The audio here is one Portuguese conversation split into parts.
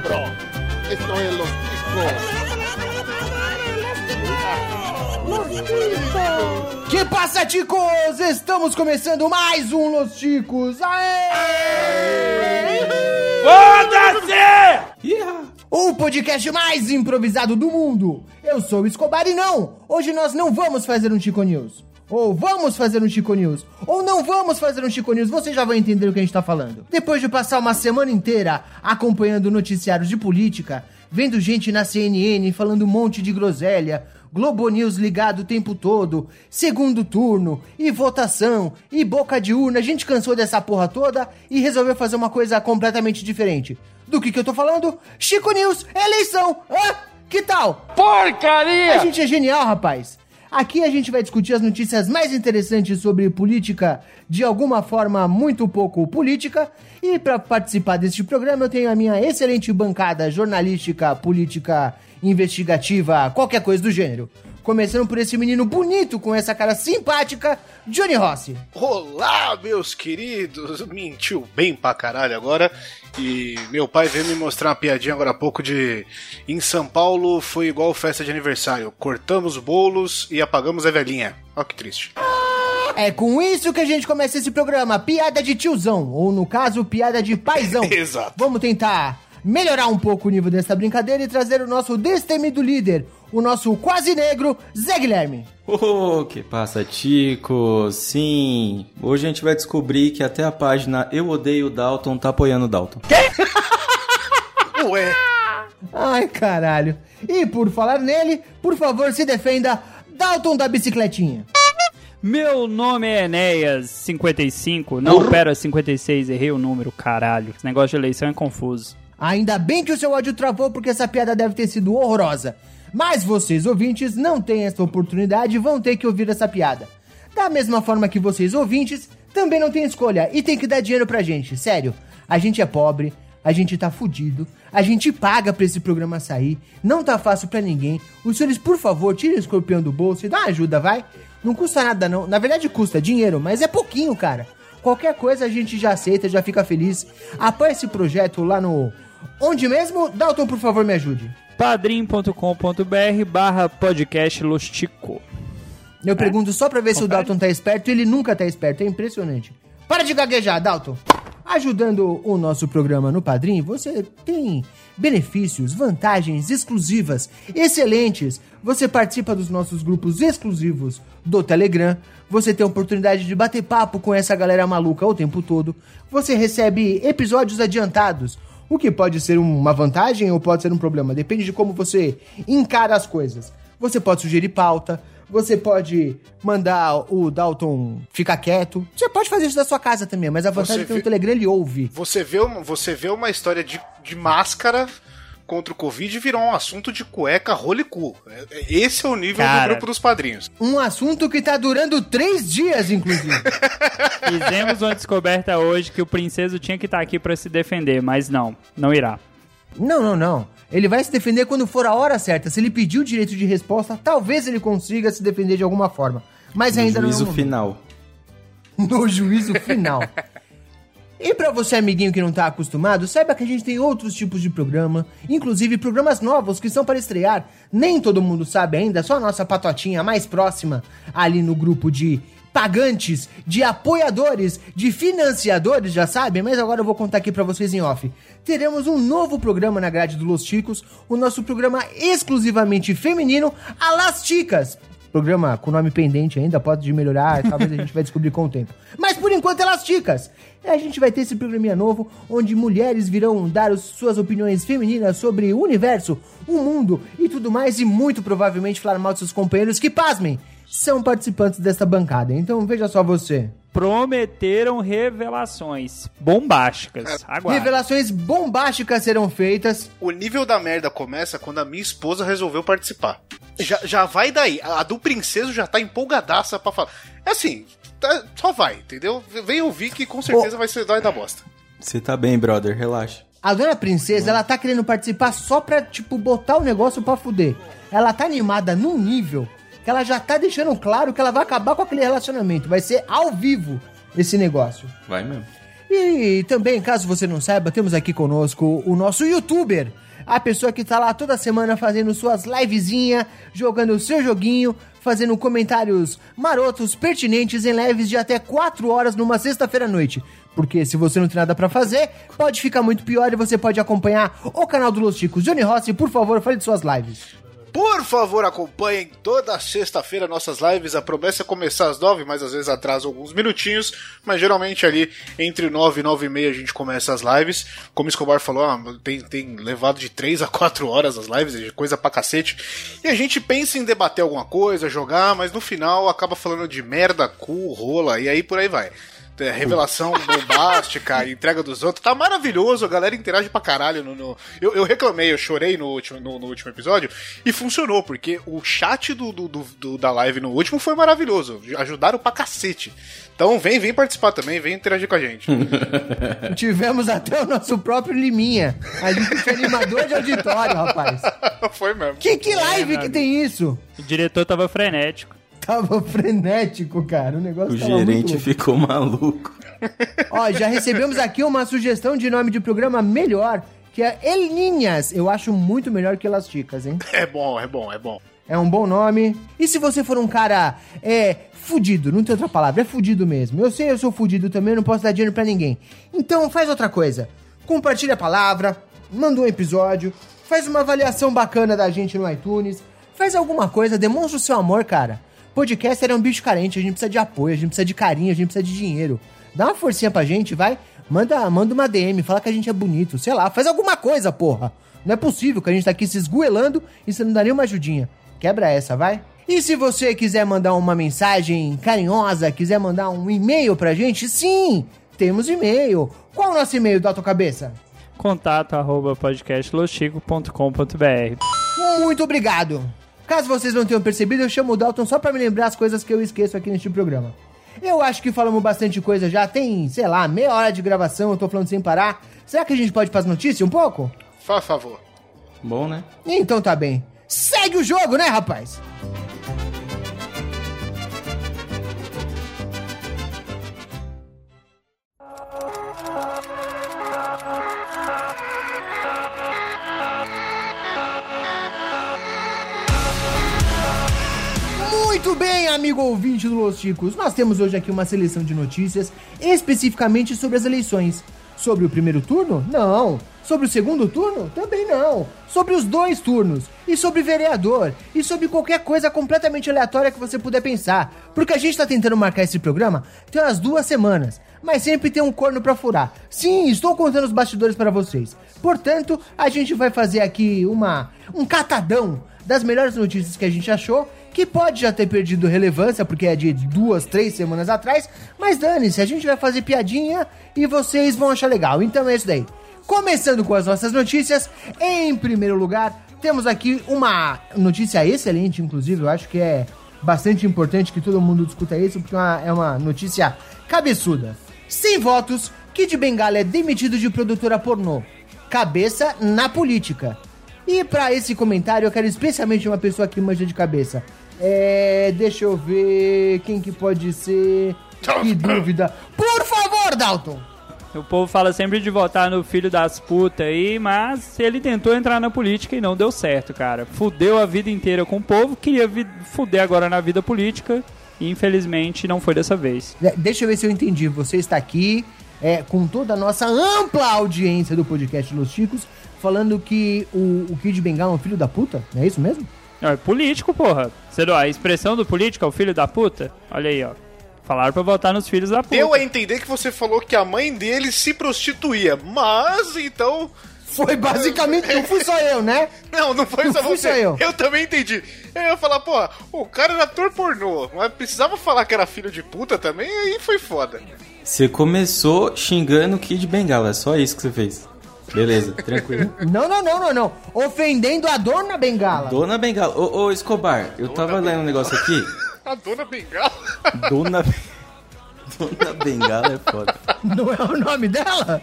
cabrón. Esto es Los Ticos. Que passa, ticos? Estamos começando mais um Los Ticos. Aê! Foda-se! O podcast mais improvisado do mundo. Eu sou o Escobar e não, hoje nós não vamos fazer um Chico News. Ou vamos fazer um Chico News. Ou não vamos fazer um Chico News. Você já vai entender o que a gente tá falando. Depois de passar uma semana inteira acompanhando noticiários de política, vendo gente na CNN falando um monte de groselha, Globo News ligado o tempo todo, segundo turno, e votação, e boca de urna, a gente cansou dessa porra toda e resolveu fazer uma coisa completamente diferente. Do que que eu tô falando? Chico News, eleição! Hã? Que tal? Porcaria! A gente é genial, rapaz. Aqui a gente vai discutir as notícias mais interessantes sobre política, de alguma forma muito pouco política. E para participar deste programa eu tenho a minha excelente bancada jornalística, política, investigativa, qualquer coisa do gênero. Começando por esse menino bonito com essa cara simpática, Johnny Rossi. Olá, meus queridos! Mentiu bem pra caralho agora. E meu pai veio me mostrar uma piadinha agora há pouco de. Em São Paulo foi igual festa de aniversário. Cortamos bolos e apagamos a velhinha. Ó que triste. É com isso que a gente começa esse programa, piada de tiozão, ou no caso, piada de paizão. Exato. Vamos tentar melhorar um pouco o nível dessa brincadeira e trazer o nosso destemido líder, o nosso quase negro, Zé Guilherme. Oh, que passa, Tico? Sim, hoje a gente vai descobrir que até a página Eu Odeio Dalton tá apoiando o Dalton. Ué, Ai, caralho. E por falar nele, por favor, se defenda, Dalton da bicicletinha. Meu nome é Enéas 55. Não, pera, 56, errei o número, caralho. Esse negócio de eleição é confuso. Ainda bem que o seu ódio travou, porque essa piada deve ter sido horrorosa. Mas vocês, ouvintes, não têm essa oportunidade e vão ter que ouvir essa piada. Da mesma forma que vocês, ouvintes, também não têm escolha e tem que dar dinheiro pra gente. Sério, a gente é pobre, a gente tá fudido, a gente paga pra esse programa sair, não tá fácil pra ninguém. Os senhores, por favor, tirem o escorpião do bolso e dá uma ajuda, vai? Não custa nada não. Na verdade custa dinheiro, mas é pouquinho, cara. Qualquer coisa a gente já aceita, já fica feliz. Apoia esse projeto lá no... Onde mesmo? Dalton, por favor, me ajude. padrim.com.br barra podcast. Eu pergunto só pra ver se o Dalton tá esperto e ele nunca tá esperto. É impressionante. Para de gaguejar, Dalton. Ajudando o nosso programa no Padrim, você tem benefícios, vantagens exclusivas, excelentes. Você participa dos nossos grupos exclusivos do Telegram. Você tem a oportunidade de bater papo com essa galera maluca o tempo todo. Você recebe episódios adiantados. O que pode ser uma vantagem ou pode ser um problema, depende de como você encara as coisas. Você pode sugerir pauta, você pode mandar o Dalton ficar quieto. Você pode fazer isso da sua casa também, mas a vantagem Você é que no vê- Telegram ele ouve. você vê uma, você vê uma história de, de máscara contra o Covid virou um assunto de cueca, rolo e cu. É- é- Esse é o nível Cara. do grupo dos padrinhos. Um assunto que tá durando três dias, inclusive. Fizemos uma descoberta hoje que o princeso tinha que estar aqui pra se defender, mas não, não irá. não, não, não. Ele vai se defender quando for a hora certa. Se ele pedir o direito de resposta, talvez ele consiga se defender de alguma forma. Mas No ainda juízo não é o momento. final. no juízo final. E pra você, amiguinho que não tá acostumado, saiba que a gente tem outros tipos de programa, inclusive programas novos que são para estrear. Nem todo mundo sabe ainda, só a nossa patotinha mais próxima ali no grupo de pagantes, de apoiadores, de financiadores, já sabem, mas agora eu vou contar aqui pra vocês em off. Teremos um novo programa na grade do Los Ticos, o nosso programa exclusivamente feminino, a Las Ticas. Programa com nome pendente ainda, pode melhorar, talvez a gente vai descobrir com o tempo. Mas por enquanto, elas ticas. E a gente vai ter esse programinha novo, onde mulheres virão dar suas opiniões femininas sobre o universo, o mundo e tudo mais, e muito provavelmente falar mal de seus companheiros que, pasmem, são participantes desta bancada. Então veja só você. Prometeram revelações bombásticas. Aguarde. Revelações bombásticas serão feitas. O nível da merda começa quando a minha esposa resolveu participar. Já, já vai daí. A do princeso já tá empolgadaça pra falar. É assim, tá- só vai, entendeu? Vem ouvir que com certeza vai ser dói da bosta. Você tá bem, brother, relaxa. A dona princesa, ela tá querendo participar só pra, tipo, botar o negócio pra fuder. Ela tá animada num nível que ela já tá deixando claro que ela vai acabar com aquele relacionamento. Vai ser ao vivo esse negócio. Vai mesmo. E também, caso você não saiba, temos aqui conosco o nosso youtuber. A pessoa que tá lá toda semana fazendo suas livezinhas, jogando o seu joguinho, fazendo comentários marotos, pertinentes em lives de até 4 horas numa sexta-feira à noite. Porque se você não tem nada pra fazer, pode ficar muito pior e você pode acompanhar o canal do Los Chicos. Johnny Rossi, por favor, fale de suas lives. Por favor, acompanhem toda sexta-feira nossas lives. A promessa é começar às nove, mas às vezes atrasa alguns minutinhos. Mas geralmente ali entre nove e nove e meia a gente começa as lives. Como Escobar falou, ah, tem, tem levado de três a quatro horas as lives, coisa pra cacete. E a gente pensa em debater alguma coisa, jogar, mas no final acaba falando de merda, cu, rola e aí por aí vai é, revelação bombástica, entrega dos outros. Tá maravilhoso, a galera interage pra caralho. No, no... Eu, eu, reclamei, eu chorei no último, no, no, último episódio e funcionou, porque o chat do, do, do, da live no último foi maravilhoso. Ajudaram pra cacete. Então vem, vem participar também, vem interagir com a gente. Tivemos até o nosso próprio Liminha. A gente foi animador de auditório, rapaz. Foi mesmo. Que, que live é, que tem isso? O diretor tava frenético tava frenético, cara. O negócio O gerente ficou maluco. Ó, já recebemos aqui uma sugestão de nome de programa melhor, que é Elinhas. Eu acho muito melhor que Elasticas, hein? É bom, é bom, é bom. É um bom nome. E se você for um cara é fudido, não tem outra palavra, é fudido mesmo. Eu sei, eu sou fudido também, não posso dar dinheiro para ninguém. Então faz outra coisa. Compartilha a palavra, manda um episódio, faz uma avaliação bacana da gente no iTunes, faz alguma coisa, demonstra o seu amor, cara. Podcaster é um bicho carente, a gente precisa de apoio, a gente precisa de carinho, a gente precisa de dinheiro. Dá uma forcinha pra gente, vai. Manda, manda uma DM, fala que a gente é bonito, sei lá, faz alguma coisa, porra. Não é possível que a gente tá aqui se esguelando e você não dá nenhuma ajudinha. Quebra essa, vai. E se você quiser mandar uma mensagem carinhosa, quiser mandar um e-mail pra gente, sim, temos e-mail. Qual é o nosso e-mail, Doutor Cabeça? Contato arroba podcastlochico.com.br Muito obrigado. Caso vocês não tenham percebido, eu chamo o Dalton só para me lembrar as coisas que eu esqueço aqui neste programa. Eu acho que falamos bastante coisa já, tem, sei lá, meia hora de gravação, eu tô falando sem parar. Será que a gente pode fazer notícia um pouco? Faz favor. Bom, né? Então tá bem. Segue o jogo, né, rapaz? Bem, amigo ouvinte do Los Chicos. Nós temos hoje aqui uma seleção de notícias especificamente sobre as eleições. Sobre o primeiro turno? Não. Sobre o segundo turno? Também não. Sobre os dois turnos. E sobre vereador. E sobre qualquer coisa completamente aleatória que você puder pensar. Porque a gente tá tentando marcar esse programa tem umas duas semanas. Mas sempre tem um corno pra furar. Sim, estou contando os bastidores para vocês. Portanto, a gente vai fazer aqui uma um catadão das melhores notícias que a gente achou que pode já ter perdido relevância, porque é de duas, três semanas atrás, mas dane-se, a gente vai fazer piadinha e vocês vão achar legal. Então é isso daí. Começando com as nossas notícias, em primeiro lugar, temos aqui uma notícia excelente, inclusive, eu acho que é bastante importante que todo mundo discuta isso, porque é uma, é notícia cabeçuda. Sem votos, Kid Bengala é demitido de produtora pornô. Cabeça na política. E para esse comentário, eu quero especialmente uma pessoa que manja de cabeça. É. Deixa eu ver. Quem que pode ser? Que dúvida. Por favor, Dalton! O povo fala sempre de votar no filho das putas aí, mas ele tentou entrar na política e não deu certo, cara. Fudeu a vida inteira com o povo, queria fuder agora na vida política e infelizmente não foi dessa vez. Deixa eu ver se eu entendi. Você está aqui é, com toda a nossa ampla audiência do podcast Los Chicos, falando que o, o Kid Bengala é um filho da puta? É isso mesmo? Não, é político, porra. Você a expressão do político é o filho da puta? Olha aí, ó. Falaram pra votar nos filhos da puta. Deu a entender que você falou que a mãe dele se prostituía, mas então. Foi basicamente, não fui só eu, né? Não, não foi não só você. Só eu. eu também entendi. Eu ia falar, pô, o cara era ator pornô, mas precisava falar que era filho de puta também, aí foi foda. Você começou xingando o Kid Bengala, é só isso que você fez. Beleza, tranquilo. Não, não, não, não, não. Ofendendo a dona Bengala. Dona Bengala. Ô, ô Escobar, eu dona tava Bengala. lendo um negócio aqui. a dona Bengala? Dona Dona Bengala é foda. Não é o nome dela?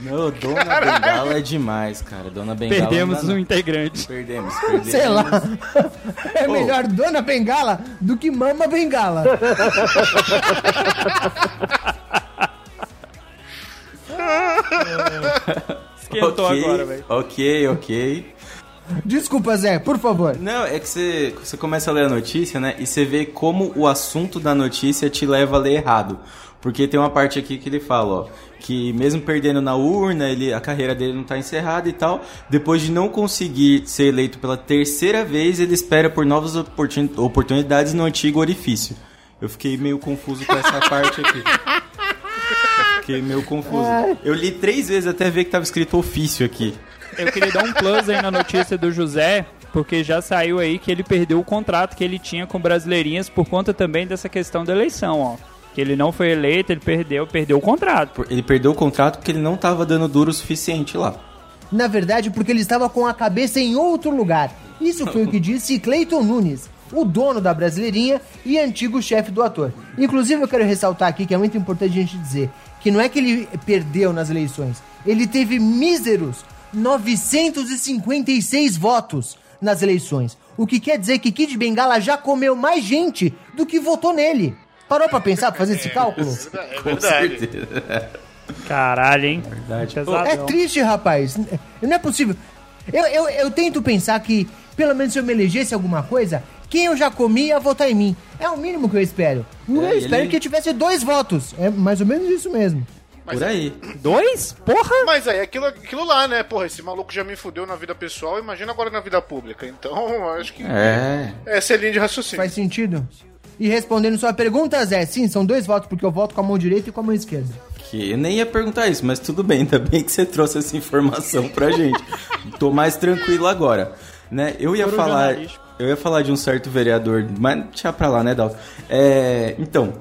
Não, Dona Caralho. Bengala é demais, cara. Dona Bengala. Perdemos um integrante. Perdemos, perdemos. Sei lá. É oh. melhor Dona Bengala do que Mama Bengala. Esquentou ok, agora, velho. Ok, ok. Desculpa, Zé, por favor. Não, é que você, você começa a ler a notícia, né? E você vê como o assunto da notícia te leva a ler errado. Porque tem uma parte aqui que ele fala, ó, que mesmo perdendo na urna, ele, a carreira dele não tá encerrada e tal. Depois de não conseguir ser eleito pela terceira vez, ele espera por novas oportun- oportunidades no antigo orifício. Eu fiquei meio confuso com essa parte aqui. Fiquei meio confuso. Eu li três vezes até ver que tava escrito ofício aqui. Eu queria dar um plus aí na notícia do José, porque já saiu aí que ele perdeu o contrato que ele tinha com Brasileirinhas por conta também dessa questão da eleição, ó. Que ele não foi eleito, ele perdeu, perdeu o contrato. Ele perdeu o contrato porque ele não tava dando duro o suficiente lá. Na verdade, porque ele estava com a cabeça em outro lugar. Isso foi o que disse Cleiton Nunes, o dono da Brasileirinha e antigo chefe do ator. Inclusive, eu quero ressaltar aqui que é muito importante a gente dizer que não é que ele perdeu nas eleições, ele teve míseros 956 votos nas eleições. O que quer dizer que Kid Bengala já comeu mais gente do que votou nele. Parou pra pensar, pra fazer esse cálculo? É Com verdade. certeza. Caralho, hein? Verdade. Pesadão. É triste, rapaz. Não é possível. Eu, eu, eu tento pensar que, pelo menos se eu me elegesse alguma coisa, quem eu já comi ia votar em mim. É o mínimo que eu espero. eu É, espero ele- que eu tivesse dois votos. É mais ou menos isso mesmo. Por aí. Dois? Porra! Mas aí, aquilo, aquilo lá, né? Porra, esse maluco já me fudeu na vida pessoal, imagina agora na vida pública. Então, acho que É. essa é a linha de raciocínio. Faz sentido? E respondendo sua pergunta, Zé, sim, são dois votos, porque eu voto com a mão direita e com a mão esquerda. Que eu nem ia perguntar isso, mas tudo bem, ainda bem que você trouxe essa informação pra gente. Tô mais tranquilo agora. Né? Eu ia Foro falar. jornalístico. Eu ia falar de um certo vereador, mas deixa pra lá, né, Dalton? É, então,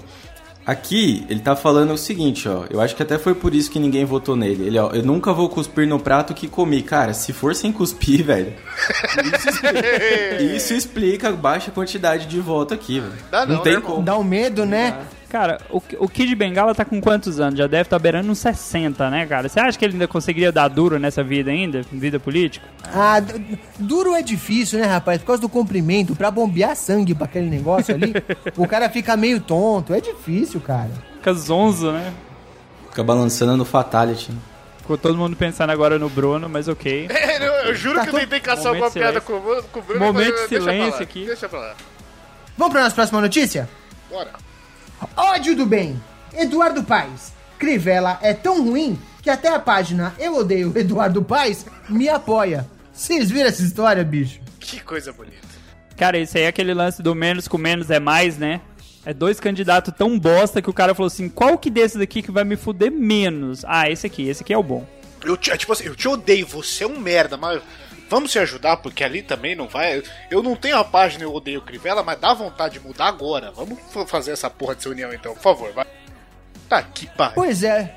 aqui ele tá falando o seguinte, ó. Eu acho que até foi por isso que ninguém votou nele. Ele, ó, eu nunca vou cuspir no prato que comi. Cara, se for sem cuspir, velho. Isso explica, isso explica a baixa quantidade de voto aqui, velho. Dá não, tem né, como. Dá um medo, né? Cara, o, o Kid Bengala tá com quantos anos? Já deve estar beirando uns 60, né, cara? Você acha que ele ainda conseguiria dar duro nessa vida ainda? Vida política? Ah, duro é difícil, né, rapaz? Por causa do comprimento, pra bombear sangue pra aquele negócio ali, o cara fica meio tonto. É difícil, cara. Fica zonzo, né? Fica balançando no Fatality. Ficou todo mundo pensando agora no Bruno, mas ok. É, eu, eu juro Tá que eu tentei caçar alguma piada com, o- com o Bruno, Momento mas de deixa pra silêncio lá, aqui. Deixa pra lá. Vamos pra nossa próxima notícia? Bora. Ódio do bem. Eduardo Paes. Crivella é tão ruim que até a página Eu Odeio Eduardo Paes me apoia. Vocês viram essa história, bicho? Que coisa bonita. Cara, isso aí é aquele lance do menos com menos é mais, né? É dois candidatos tão bosta que o cara falou assim: qual que desses aqui que vai me fuder menos? Ah, esse aqui, esse aqui é o bom. Eu te, é tipo assim, eu te odeio, você é um merda, mas vamos se ajudar, porque ali também não vai. Eu não tenho a página Eu Odeio Crivella, mas dá vontade de mudar agora. Vamos fa- fazer essa porra dessa união então, por favor, vai. Tá que pariu. Pois é.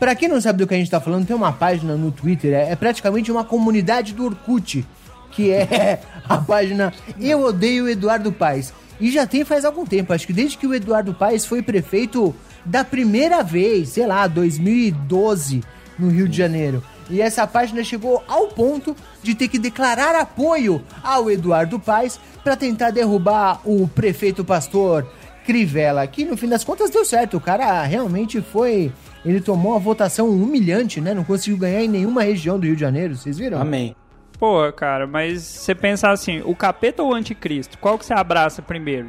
Pra quem não sabe do que a gente tá falando, tem uma página no Twitter, é, é praticamente uma comunidade do Orkut, que é a página Eu Odeio Eduardo Paes. E já tem faz algum tempo, acho que desde que o Eduardo Paes foi prefeito da primeira vez, sei lá, 2012, no Rio de Janeiro. E essa página chegou ao ponto de ter que declarar apoio ao Eduardo Paes para tentar derrubar o prefeito pastor Crivella, que no fim das contas deu certo. O cara realmente foi. Ele tomou uma votação humilhante, né? Não conseguiu ganhar em nenhuma região do Rio de Janeiro, vocês viram? Amém. Pô, cara, mas você pensar assim, o capeta ou o anticristo? Qual que você abraça primeiro?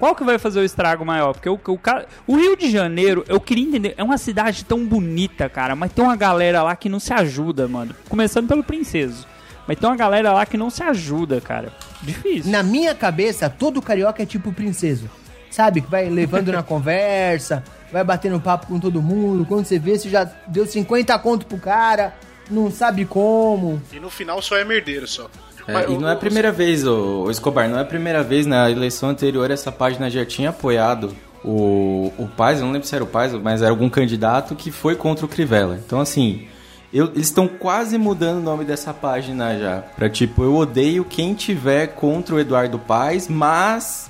Qual que vai fazer o estrago maior? Porque o, o, cara- o Rio de Janeiro, eu queria entender, é uma cidade tão bonita, cara, mas tem uma galera lá que não se ajuda, mano. Começando pelo Princeso. Mas tem uma galera lá que não se ajuda, cara. Difícil. Na minha cabeça, todo carioca é tipo princeso. Sabe? Que vai levando na conversa, vai batendo papo com todo mundo. Quando você vê, você já deu 50 conto pro cara, não sabe como. E no final só é merdeiro só. É, e o- não é a o- primeira vez, ô Escobar, não é a primeira vez, na eleição anterior essa página já tinha apoiado o, o Paz, eu não lembro se era o Paz, mas era algum candidato que foi contra o Crivella. Então, assim, eu- eles estão quase mudando o nome dessa página já. Pra tipo, eu odeio quem tiver contra o Eduardo Paz, mas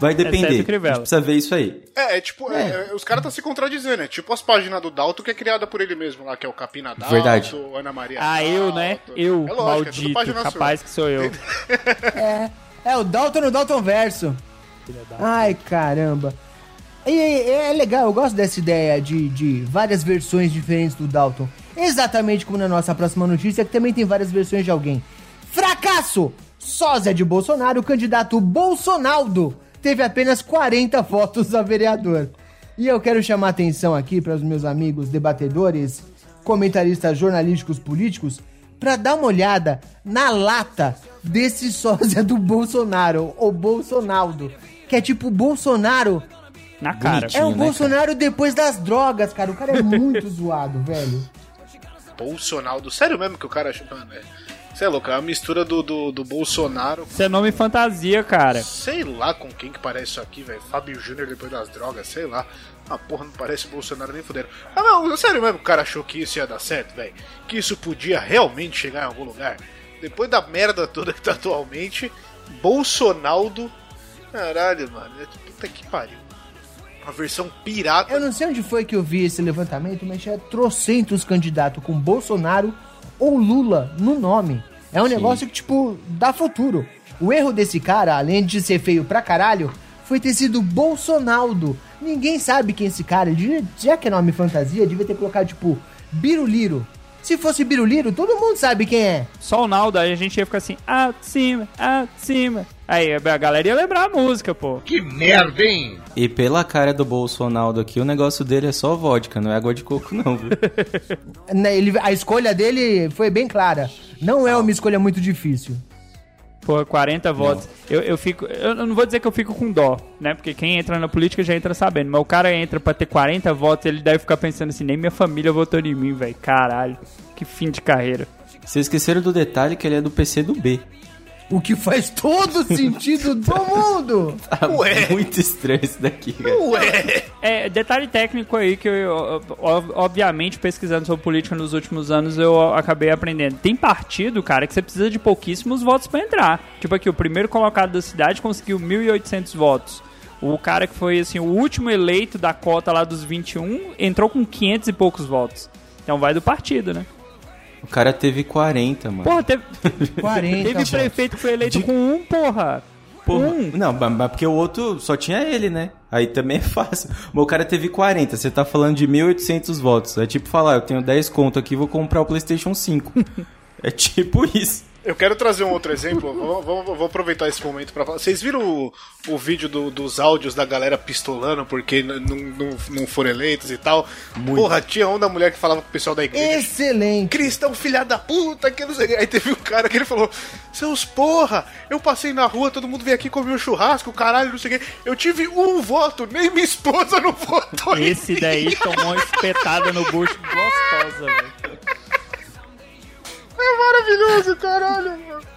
vai depender. Exceto o A gente precisa ver isso aí. É, é tipo, é, é, os caras estão se contradizendo, é tipo as páginas do Dalton que é criada por ele mesmo lá, que é o Capina Dalton, Verdade. Ana Maria Ah, eu, né? Eu, É lógico, é maldito, página sua. capaz que sou eu. É o Dalton no Dalton Verso. Ai, caramba. E é legal, eu gosto dessa ideia de, de várias versões diferentes do Dalton. Exatamente como na nossa próxima notícia, que também tem várias versões de alguém. Fracasso! Sósia de Bolsonaro, o candidato Bolsonaldo teve apenas 40 votos a vereador. E eu quero chamar atenção aqui para os meus amigos debatedores, comentaristas jornalísticos políticos, para dar uma olhada na lata desse sósia do Bolsonaro, o Bolsonaldo, que é tipo Bolsonaro Na cara. É o né, Bolsonaro depois das drogas, cara. O cara é muito zoado, velho. Bolsonaro. Sério mesmo que o cara achou. Mano, é. Você é louco, é uma mistura do, do, do Bolsonaro. Isso é nome fantasia, cara. Sei lá com quem que parece isso aqui, velho. Fábio Júnior depois das drogas, sei lá. A porra não parece Bolsonaro nem fuderam. Ah, não, sério mesmo que o cara achou que isso ia dar certo, velho? Que isso podia realmente chegar em algum lugar? Depois da merda toda que tá atualmente, Bolsonaldo. Caralho, mano. É, puta que pariu. Uma versão pirata. Eu não sei onde foi que eu vi esse levantamento, mas tinha trocentos candidatos com Bolsonaro ou Lula no nome. É um negócio que, tipo, dá futuro. O erro desse cara, além de ser feio pra caralho, foi ter sido Bolsonaldo. Ninguém sabe quem é esse cara. Já que é nome fantasia, devia ter colocado, tipo, Biruliro. Se fosse Biruliro, todo mundo sabe quem é. Só o Naldo, aí a gente ia ficar assim, ah, de cima, ah, de cima. Aí a galera ia lembrar a música, pô. E pela cara do Bolsonaro aqui, o negócio dele é só vodka, não é água de coco, não, viu? Né, Ele, a escolha dele foi bem clara. Não é uma escolha muito difícil. Pô, 40 votos. Eu, eu fico. Eu não vou dizer que eu fico com dó, né? Porque quem entra na política já entra sabendo. Mas o cara entra pra ter 40 votos, ele deve ficar pensando assim, nem minha família votou em mim, velho. Caralho. Que fim de carreira. Vocês esqueceram do detalhe que ele é do PC do B. O que faz todo sentido do mundo. Tá Ué. muito estranho isso daqui, cara. Ué! É, detalhe técnico aí que eu, obviamente, pesquisando sobre política nos últimos anos, eu acabei aprendendo. Tem partido, cara, que você precisa de pouquíssimos votos pra entrar. Tipo aqui, o primeiro colocado da cidade conseguiu 1.800 votos. O cara que foi, assim, o último eleito da cota lá dos 21 entrou com 500 e poucos votos. Então vai do partido, né? O cara teve 40, mano. Porra, teve, 40 teve prefeito que foi eleito com um, porra. Porra. Um. Não, mas mas porque o outro só tinha ele, né? Aí também é fácil. Mas o cara teve 40, você tá falando de 1.800 votos. É tipo falar, eu tenho 10 conto aqui, vou comprar o PlayStation 5. é tipo isso. Eu quero trazer um outro exemplo. vou, vou- vou aproveitar esse momento pra falar. Vocês viram o, o vídeo do- dos áudios da galera pistolando porque não, não, não foram eleitos e tal? Porra, tinha um da mulher que falava pro pessoal da igreja. Excelente. Cristão filha da puta, que não sei. Aí teve um cara que ele falou: Seus porra, eu passei na rua, todo mundo veio aqui comer um churrasco, caralho, não sei o que. Eu tive um voto, nem minha esposa não votou. Esse mim." daí tomou uma espetada no bucho gostosa, velho. É maravilhoso, caralho. mano.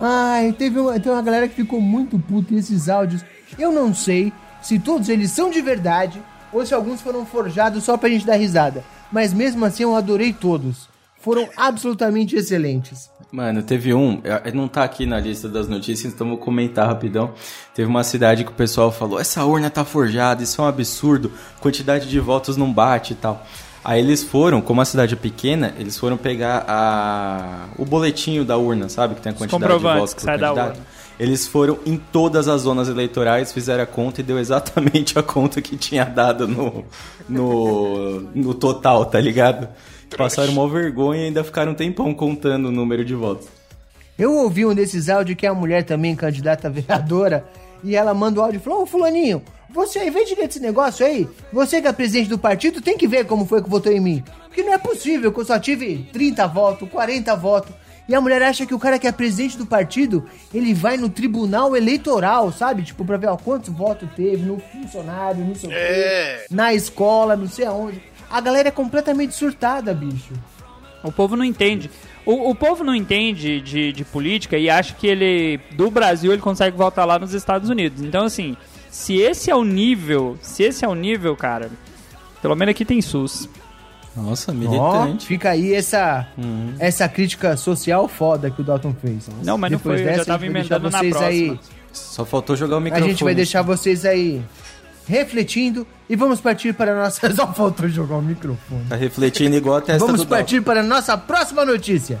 Ai, teve uma, tem uma galera que ficou muito puta esses áudios. Eu não sei se todos eles são de verdade ou se alguns foram forjados só pra gente dar risada. Mas mesmo assim eu adorei todos. Foram absolutamente excelentes. Mano, teve um, eh, não tá aqui na lista das notícias, então vou comentar rapidão. Teve uma cidade que o pessoal falou: essa urna tá forjada, isso é um absurdo, quantidade de votos não bate e tal. Aí eles foram, como a cidade é pequena, eles foram pegar a o boletinho da urna, sabe? Que tem a quantidade de votos que sai da urna. Eles foram em todas as zonas eleitorais, fizeram a conta e deu exatamente a conta que tinha dado no, no, no total, tá ligado? Passaram uma vergonha e ainda ficaram um tempão contando o número de votos. Eu ouvi um desses áudios que é a mulher também candidata a vereadora e ela manda o áudio e falou: Ô fulaninho, você aí, vê direito esse negócio aí. Você que é presidente do partido tem que ver como foi que votou em mim. Porque não é possível que eu só tive 30 votos, 40 votos. E a mulher acha que o cara que é presidente do partido, ele vai no tribunal eleitoral, sabe? Tipo, pra ver ó, quantos votos teve no funcionário, não sei o É. quê, na escola, não sei aonde. A galera é completamente surtada, bicho. O povo não entende. O, o povo não entende de, de política e acha que ele, do Brasil, ele consegue voltar lá nos Estados Unidos. Então, assim, se esse é o nível, se esse é o nível, cara, pelo menos aqui tem SUS. Nossa, militante. fica aí essa, essa crítica social foda que o Dalton fez. Não, mas não Depois foi, eu já dessa, tava a emendando na próxima. aí- Só faltou jogar o a microfone. gente vai deixar vocês aí refletindo e vamos partir para a nossa. Só faltou jogar o microfone. Tá refletindo igual a testa Vamos Dalton. partir para a nossa próxima notícia.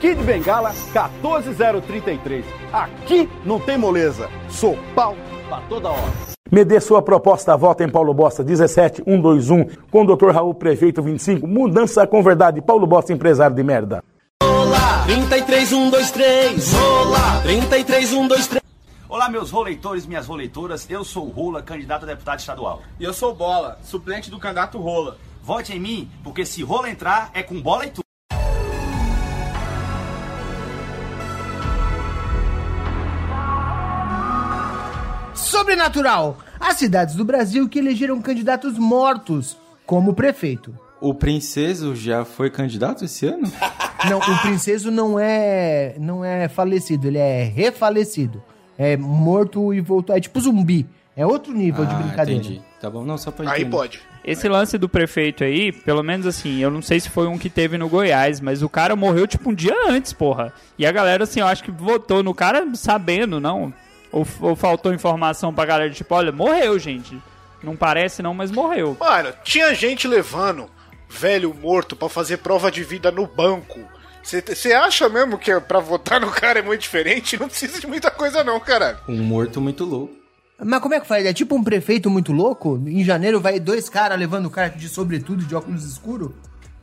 Kid Bengala 14033. Aqui não tem moleza. Sou pau pra toda hora. Me dê sua proposta, volta em Paulo Bosta 17121 com o Dr. Raul Prefeito 25. Mudança com verdade. Paulo Bosta, empresário de merda. Olá, 33123. Olá, 33123. Olá, meus roleitores, minhas roleitoras. Eu sou o Rola, candidato a deputado estadual. E eu sou Bola, suplente do candidato Rola. Vote em mim, porque se Rola entrar, é com bola e tudo. Sobrenatural. As cidades do Brasil que elegeram candidatos mortos como prefeito. O Princeso já foi candidato esse ano? Não, o Princeso não é não é falecido, ele é refalecido. É morto e voltou. É tipo zumbi. É outro nível de Ah, brincadeira. entendi. Tá bom, não, só pra Aí entender. pode. Esse lance do prefeito aí, pelo menos assim, eu não sei se foi um que teve no Goiás, mas o cara morreu tipo um dia antes, porra. E a galera, assim, eu acho que votou no cara sabendo, não? Ou, ou faltou informação pra galera, tipo, olha, morreu, gente. Não parece não, mas morreu. Mano, tinha gente levando velho morto pra fazer prova de vida no banco. Você acha mesmo que pra votar no cara é muito diferente? Não precisa de muita coisa não, caralho. Um morto muito louco. Mas como é que faz? É tipo um prefeito muito louco? Em janeiro vai dois caras levando o cara de sobretudo, de óculos escuro,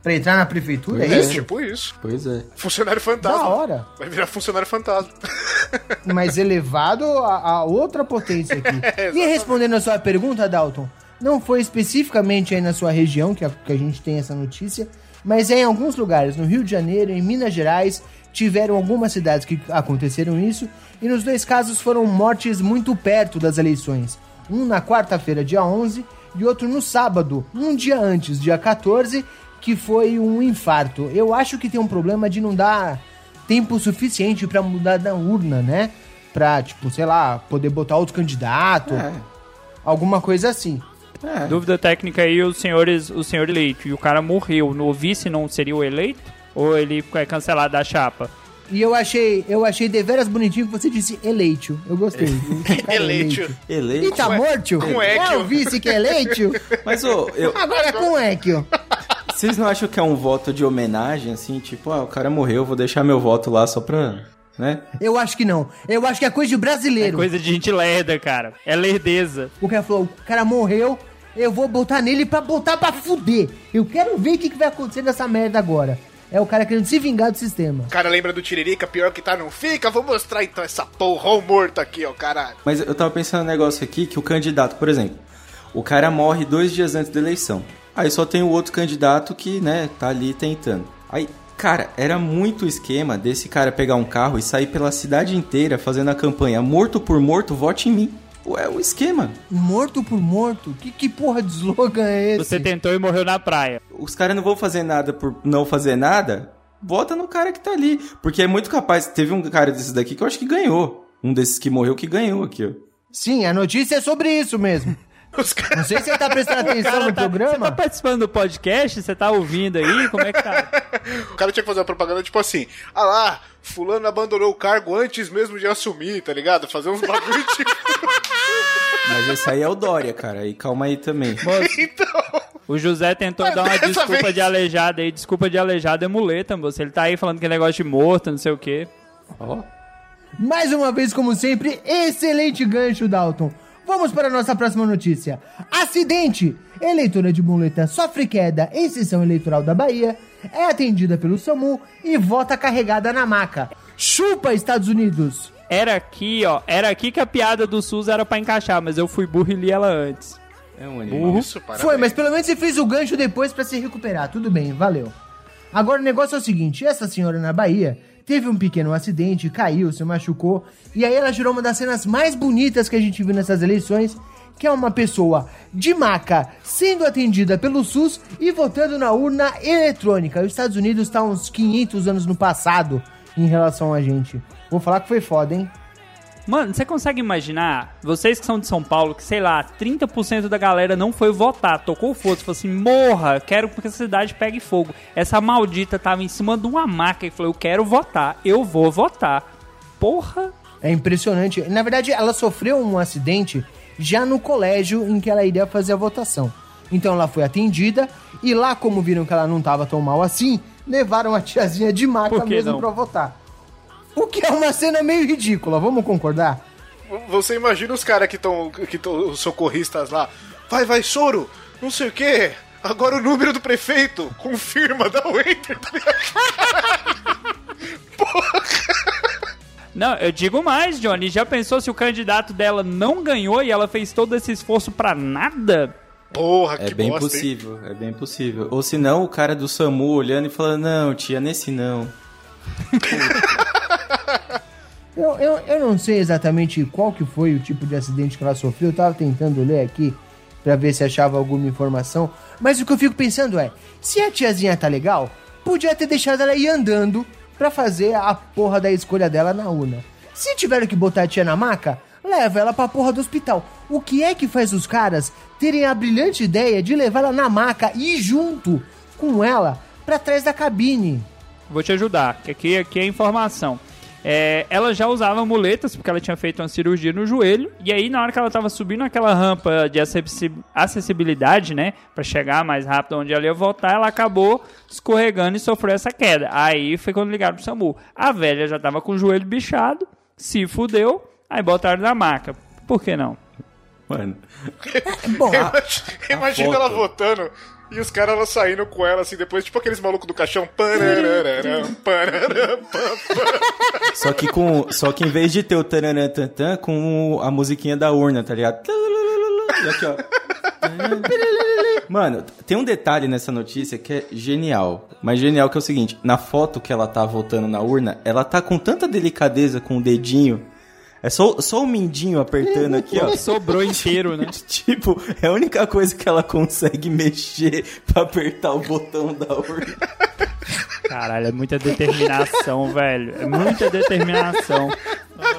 pra entrar na prefeitura? Pois é é. isso? Tipo isso. Pois é. Funcionário fantasma. Da hora. Vai virar funcionário fantasma. Mas elevado a, a outra potência aqui. e respondendo a sua pergunta, Dalton, não foi especificamente aí na sua região que a, que a gente tem essa notícia, mas é em alguns lugares, no Rio de Janeiro, em Minas Gerais, tiveram algumas cidades que aconteceram isso, e nos dois casos foram mortes muito perto das eleições. Um na quarta-feira, dia 11, e outro no sábado, um dia antes, dia 14, que foi um infarto. Eu acho que tem um problema de não dar tempo suficiente pra mudar da urna, né? Pra, tipo, sei lá, poder botar outro candidato, É. alguma coisa assim. É. Dúvida técnica aí, os senhores, o senhor eleito e o cara morreu. No vice não seria o eleito? Ou ele é cancelado da chapa? E eu achei, eu achei deveras bonitinho que você disse eleito. Eu gostei. O é Eleito. Eleito. E tá morto? com É Equio. o vice que é eleito? Mas, ô, eu, Agora é com Equio. Vocês não acham que é um voto de homenagem, assim? Tipo, ah, o cara morreu, vou deixar meu voto lá só pra... Né? Eu acho que não. Eu acho que é coisa de É brasileiro. coisa de gente lerda, cara. É lerdeza. O cara falou, o cara morreu, eu vou botar nele pra botar pra fuder. Eu quero ver o que, que vai acontecer nessa merda agora. É o cara querendo se vingar do sistema. O cara lembra do Tiririca, pior que tá, não fica. Vou mostrar então essa porra o morto aqui, ó, caralho. Mas eu tava pensando um negócio aqui que o candidato, por exemplo, o cara morre dois dias antes da eleição. Aí só tem o outro candidato que, né, tá ali tentando. Aí, cara, era muito esquema desse cara pegar um carro e sair pela cidade inteira fazendo a campanha morto por morto, vote em mim. Ué, é um esquema. Morto por morto? Que, que porra de slogan é esse? Você tentou e morreu na praia. Os caras não vão fazer nada por não fazer nada. Vota no cara que tá ali. Porque é muito capaz. Teve um cara desses daqui que eu acho que ganhou. Um desses que morreu que ganhou aqui, ó. Sim, a notícia é sobre isso mesmo. Caras. Não sei se você tá prestando atenção no tá- Você tá programa. participando do podcast? Você tá ouvindo aí? Como é que tá? O cara tinha que fazer uma propaganda tipo assim: ah lá, Fulano abandonou o cargo antes mesmo de assumir, tá ligado? Fazer uns bagulho tipo. Mas esse aí é o Dória, cara. E calma aí também. então. O José tentou Mas dar uma desculpa vez- de aleijado aí. Desculpa de aleijado é muleta, moço. Ele tá aí falando que é negócio de morto, não sei o quê. Ó. Mais uma vez, como sempre, excelente gancho, Dalton. Vamos para a nossa próxima notícia. Acidente! Eleitora de muleta sofre queda em sessão eleitoral da Bahia, é atendida pelo SAMU e vota carregada na maca. Chupa, Estados Unidos! Era aqui, ó. Era aqui que a piada do SUS era pra encaixar, mas eu fui burro e li ela antes. É um animal. Isso, parabéns. Foi, mas pelo menos você fez o gancho depois pra se recuperar. Tudo bem, valeu. Agora o negócio é o seguinte: essa senhora na Bahia teve um pequeno acidente, caiu, se machucou, e aí ela gerou uma das cenas mais bonitas que a gente viu nessas eleições, que é uma pessoa de maca sendo atendida pelo SUS e votando na urna eletrônica. Os Estados Unidos está uns 500 anos no passado em relação a gente. Vou falar que foi foda, hein? Mano, você consegue imaginar, vocês que são de São Paulo, que sei lá, 30% da galera não foi votar, tocou o foda, falou assim: morra, quero que a cidade pegue fogo. Essa maldita tava em cima de uma maca e falou: eu quero votar, eu vou votar. Porra! É impressionante. Na verdade, ela sofreu um acidente já no colégio em que ela iria fazer a votação. Então ela foi atendida e lá, como viram que ela não estava tão mal assim, levaram a tiazinha de maca mesmo não? pra votar. O que é uma cena meio ridícula, vamos concordar? Você imagina os caras que estão. que tão, os socorristas lá. Vai, vai, soro! Não sei o quê! Agora o número do prefeito! Confirma, dá o enter, tá ligado? Não, eu digo mais, Johnny. Já pensou se o candidato dela não ganhou e ela fez todo esse esforço pra nada? Porra, É que bem bosta, hein? possível, é bem possível. Ou se não, o cara do SAMU olhando e falando, não, tia, nesse não. Eu, eu, eu não sei exatamente qual que foi o tipo de acidente que ela sofreu, eu tava tentando ler aqui pra ver se achava alguma informação, mas o que eu fico pensando é, se a tiazinha tá legal, podia ter deixado ela ir andando pra fazer a porra da escolha dela na urna. Se tiveram que botar a tia na maca, leva ela pra porra do hospital. O que é que faz os caras terem a brilhante ideia de levar ela na maca e ir junto com ela pra trás da cabine? Vou te ajudar, que aqui, aqui é informação. É, ela já usava muletas, porque ela tinha feito uma cirurgia no joelho, e aí na hora que ela tava subindo aquela rampa de acessi- acessibilidade, né, Pra chegar mais rápido onde ela ia voltar, ela acabou escorregando e sofreu essa queda. Aí foi quando ligaram pro SAMU. A velha já tava com o joelho bichado, se fudeu, aí botaram na maca. Por que não? Mano, Bom, Imagina ela votando e os caras ela saindo com ela assim depois, tipo aqueles malucos do caixão. Só que com. Só que em vez de ter o taranã com a musiquinha da urna, tá ligado? E aqui, ó. Mano, tem um detalhe nessa notícia que é genial. Mas genial que é o seguinte: na foto que ela tá votando na urna, ela tá com tanta delicadeza com o dedinho. É só, só o mindinho apertando aqui, ó. Sobrou inteiro, né? Tipo, é a única coisa que ela consegue mexer pra apertar o botão da urna. Caralho, é muita determinação, velho. É muita determinação.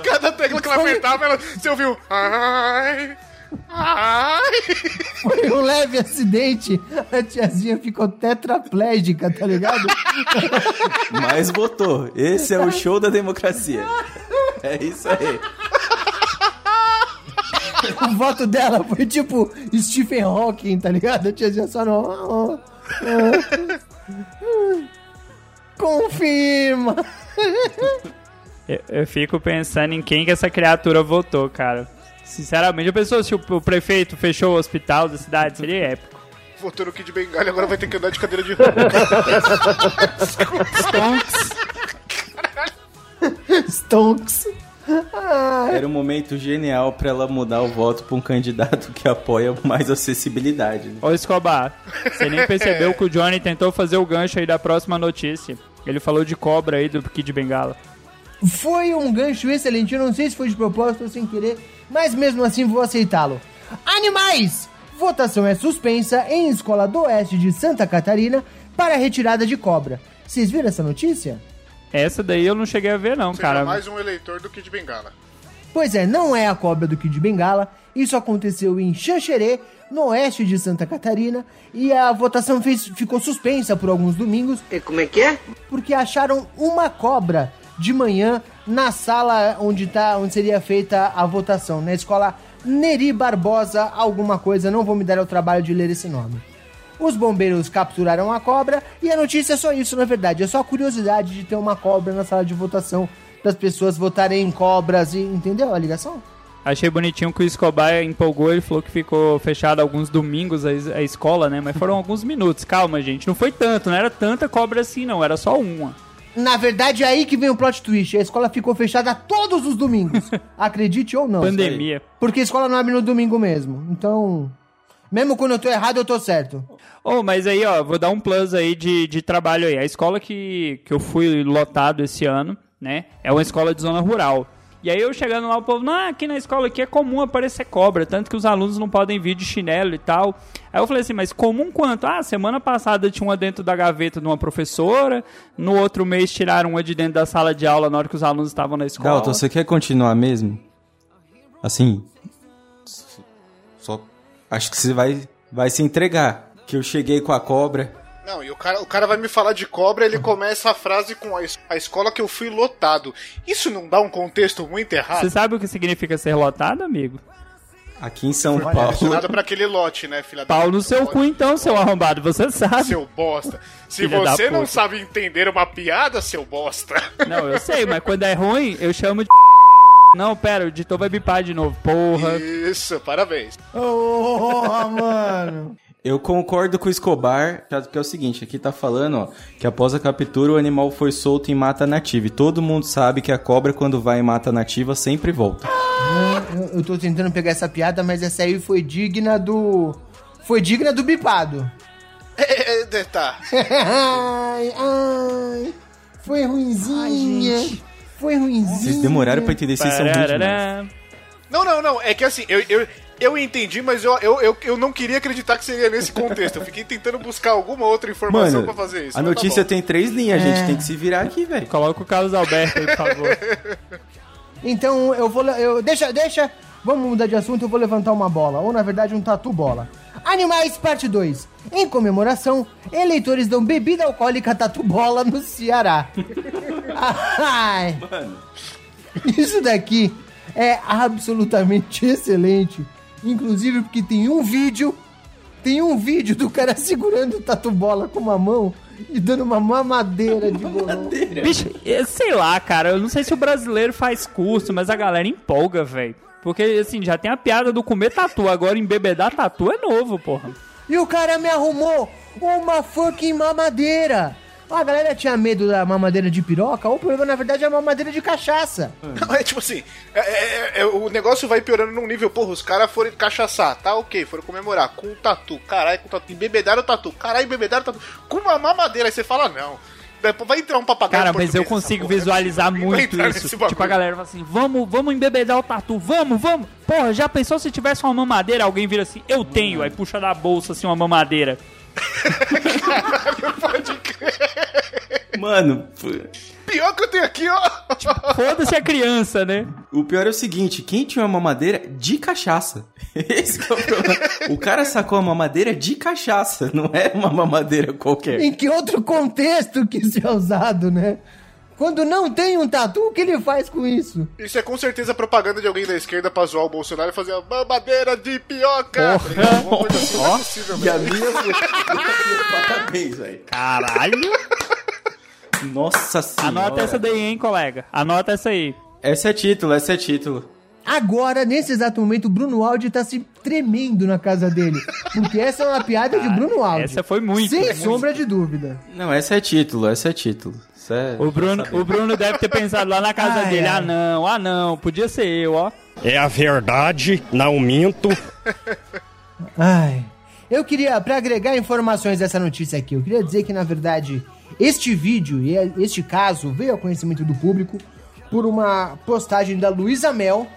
Cada tecla que ela apertava, ela, você ouviu. Ai. Ai. Foi um leve acidente, a tiazinha ficou tetraplégica, tá ligado? Mas votou. Esse é o show da democracia. É isso aí. O voto dela foi tipo Stephen Hawking, tá ligado? A tiazinha só não. Confirma! Eu, eu fico pensando em quem que essa criatura votou, cara. Sinceramente, a pessoa se o, o prefeito fechou o hospital da cidade, seria épico. Votou no Kid Bengala agora vai ter que andar de cadeira de roda. Stonks. Stonks. Ai, Era um momento genial pra ela mudar o voto pra um candidato que apoia mais acessibilidade. né? Ô Escobar, você nem percebeu que o Johnny tentou fazer o gancho aí da próxima notícia. Ele falou de cobra aí do Kid Bengala. Foi um gancho excelente, eu não sei se foi de propósito ou sem querer, mas mesmo assim vou aceitá-lo. Animais! Votação é suspensa em escola do oeste de Santa Catarina para retirada de cobra. Vocês viram essa notícia? Essa daí eu não cheguei a ver não, Seja cara. mais um eleitor do Kid Bengala. Pois é, não é a cobra do Kid Bengala. Isso aconteceu em Xanxerê, no oeste de Santa Catarina, e a votação fez- ficou suspensa por alguns domingos. E como é que é? Porque acharam uma cobra de manhã na sala onde, tá, onde seria feita a votação, na escola Neri Barbosa, alguma coisa, não vou me dar ao trabalho de ler esse nome. Os bombeiros capturaram a cobra e a notícia é só isso, na verdade. É só a curiosidade de ter uma cobra na sala de votação das pessoas votarem em cobras e entendeu a ligação? Achei bonitinho que o Escobar empolgou, ele falou que ficou fechado alguns domingos a, a escola, né? Mas foram alguns minutos. Calma, gente, não foi tanto, não era tanta cobra assim, não, era só uma. Na verdade, é aí que vem o plot twist. A escola ficou fechada todos os domingos. Acredite ou não. Pandemia. Porque a escola não abre no domingo mesmo. Então, mesmo quando eu tô errado, eu tô certo. Oh, mas aí, ó, vou dar um plus aí de, de trabalho aí. A escola que, que eu fui lotado esse ano, né, é uma escola de zona rural. E aí eu chegando lá, o povo, não, aqui na escola aqui é comum aparecer cobra, tanto que os alunos não podem vir de chinelo e tal. Aí eu falei assim, mas comum quanto? Ah, semana passada tinha uma dentro da gaveta de uma professora, no outro mês tiraram uma de dentro da sala de aula na hora que os alunos estavam na escola. Galton, você quer continuar mesmo? Assim. Acho que você vai, vai se entregar. Que eu cheguei com a cobra. Não, e o cara, o cara vai me falar de cobra, ele começa a frase com a, a escola que eu fui lotado. Isso não dá um contexto muito errado? Você sabe o que significa ser lotado, amigo? Aqui em São Foi Paulo. direcionado pra aquele lote, né, filha da Pau no seu cu então, seu arrombado, você sabe. Seu bosta. Se Filha da você não sabe entender uma piada, seu bosta. Não, eu sei, mas quando é ruim, eu chamo de. Não, pera, o editor vai bipar de novo. Porra. Isso, parabéns. Porra, mano. Eu concordo com o Escobar, que é o seguinte, aqui tá falando, ó, que após a captura o animal foi solto em mata nativa. E todo mundo sabe que a cobra, quando vai em mata nativa, sempre volta. Eu, eu tô tentando pegar essa piada, mas essa aí foi digna do. Foi digna do bipado. Tá. ai, ai. Foi ruinzinha. Foi ruinzinha. Vocês demoraram pra entender, vocês são muito. Não, não, não. É que assim, eu, eu, eu entendi, mas eu, eu, eu, eu não queria acreditar que seria nesse contexto. Eu fiquei tentando buscar alguma outra informação Mano, pra fazer isso. a tá notícia bom. tem três linhas, a É. gente tem que se virar aqui, velho. Coloca o Carlos Alberto aí, por favor. Então eu vou. Eu, deixa, deixa. Vamos mudar de assunto, eu vou levantar uma bola. Ou na verdade, um tatu bola. Animais, parte 2. Em comemoração, eleitores dão bebida alcoólica tatu bola no Ceará. Ai. Isso daqui é absolutamente excelente. Inclusive porque tem um vídeo. Tem um vídeo do cara segurando o tatu bola com uma mão e dando uma mamadeira de bolão. Bicho, eu sei lá, cara. Eu não sei se o brasileiro faz curso, mas a galera empolga, velho. Porque, assim, já tem a piada do comer tatu. Agora, embebedar tatu é novo, porra. E o cara me arrumou uma fucking mamadeira. A galera tinha medo da mamadeira de piroca, ou o problema, na verdade, é a mamadeira de cachaça. Não, é tipo assim, é- é- é- o negócio vai piorando num nível, porra, os caras foram cachaçar, tá ok, foram comemorar com um tatu, caralho, com tatu, embebedaram o tatu, caralho, embebedaram o tatu, com uma mamadeira, aí você fala, não. Depois vai entrar um papagaio Cara, mas eu consigo porra, visualizar muito isso. Tipo, a galera fala assim: vamos, vamos embebedar o tatu, vamos, vamos. Porra, já pensou se tivesse uma mamadeira? Alguém vira assim: eu tenho. Aí puxa da bolsa assim uma mamadeira. Mano, f- Pior que eu tenho aqui, ó. Foda-se a criança, né? o pior é o seguinte, quem tinha uma mamadeira de cachaça? Esse que é o problema. O cara sacou a mamadeira de cachaça, não é uma mamadeira qualquer. Em que outro contexto que isso é usado, né? Quando não tem um tatu, o que ele faz com isso? Isso é com certeza propaganda de alguém da esquerda pra zoar o Bolsonaro e fazer a mamadeira de pioca. Alguma coisa assim, não é possível, E a minha. Parabéns, velho. Caralho. Nossa senhora. Anota essa daí, hein, colega. Anota essa aí. Essa é título, essa é título. Agora, nesse exato momento, o Bruno Aldi tá se tremendo na casa dele. Porque essa é uma piada de Bruno Aldi. essa foi muito. Sem Muito. sombra de dúvida. Não, essa é título, essa é título. Isso é... O Bruno, o Bruno deve ter pensado lá na casa Ai, dele: ai. ah, não, ah, não, podia ser eu, ó. É a verdade, não minto. Ai. Eu queria, pra agregar informações dessa notícia aqui, eu queria dizer que, na verdade, este vídeo e este caso veio ao conhecimento do público por uma postagem da Luísa Mel,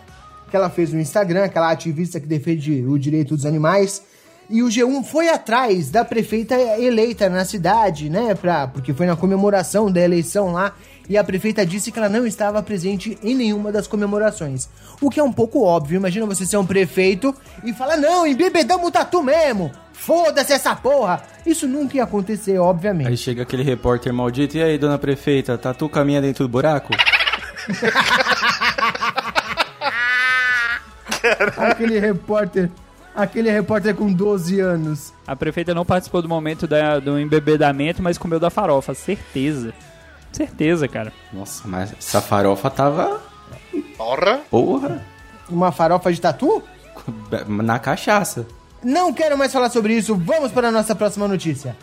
que ela fez no Instagram, aquela ativista que defende o direito dos animais. E o G1 foi atrás da prefeita eleita na cidade, né? Pra, porque foi na comemoração da eleição lá. E a prefeita disse que ela não estava presente em nenhuma das comemorações. O que é um pouco óbvio. Imagina você ser um prefeito e falar: não, embebedamos o tatu mesmo. Foda-se essa porra. Isso nunca ia acontecer, obviamente. Aí chega aquele repórter maldito, e aí, dona prefeita, tatu caminha dentro do buraco? aquele repórter. Aquele repórter com 12 anos. A prefeita não participou do momento da- do embebedamento, mas comeu da farofa, certeza. Certeza, cara. Nossa, mas essa farofa tava... Porra. Porra! Uma farofa de tatu? Na cachaça. Não quero mais falar sobre isso. Vamos para a nossa próxima notícia.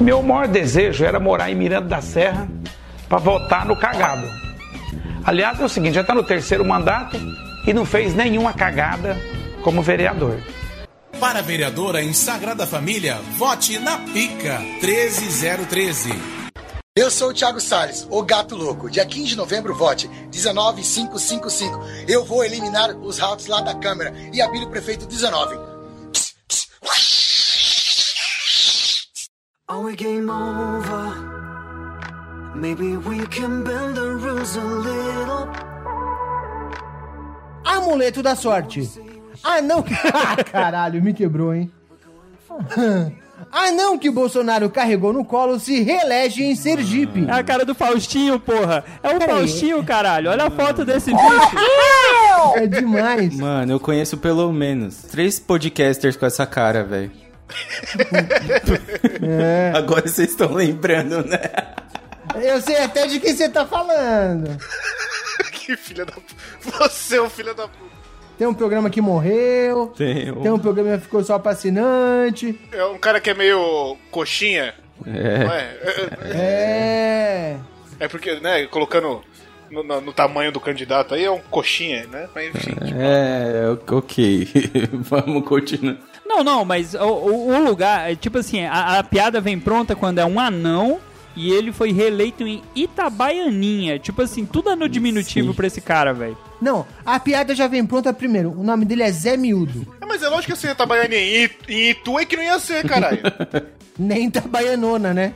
Meu maior desejo era morar em Miranda da Serra para votar no cagado. Aliás, é o seguinte, já está no terceiro mandato e não fez nenhuma cagada como vereador. Para vereadora em Sagrada Família, vote na Pica 13013. Eu sou o Thiago Salles, o gato louco. Dia 15 de novembro, vote 19555. Eu vou eliminar os ratos lá da Câmara e abrir o prefeito 19. Are we game over? Maybe we can bend the rules a little. Amuleto da sorte. Ah, não. Ah, caralho, me quebrou, hein? Anão que o Bolsonaro carregou no colo se reelege em Sergipe. É a cara do Faustinho, porra. É o. Faustinho, caralho. Olha a foto desse bicho. É demais. Mano, eu conheço pelo menos três podcasters com essa cara, velho. É. Agora vocês estão lembrando, né? Eu sei até de quem você tá falando. que filha da puta. Você é um filho da puta. Tem um programa que morreu. Tem um- Tem um programa que ficou só pra assinante. É um cara que é meio coxinha. É. Não é? É, É. é porque, né, colocando no, no- no tamanho do candidato aí é um coxinha, né? Mas enfim. É, ok. Vamos continuar. Não, não, mas o, o- o lugar, é tipo assim, a, a piada vem pronta quando é um anão e ele foi reeleito em Itabaianinha. Tipo assim, tudo é no diminutivo pra esse cara, velho. Não, a piada já vem pronta primeiro. O nome dele é Zé Miúdo. É, mas é lógico que você tá baiano em Itu, em Itu é que não ia ser, caralho. Nem Itabaianona, né?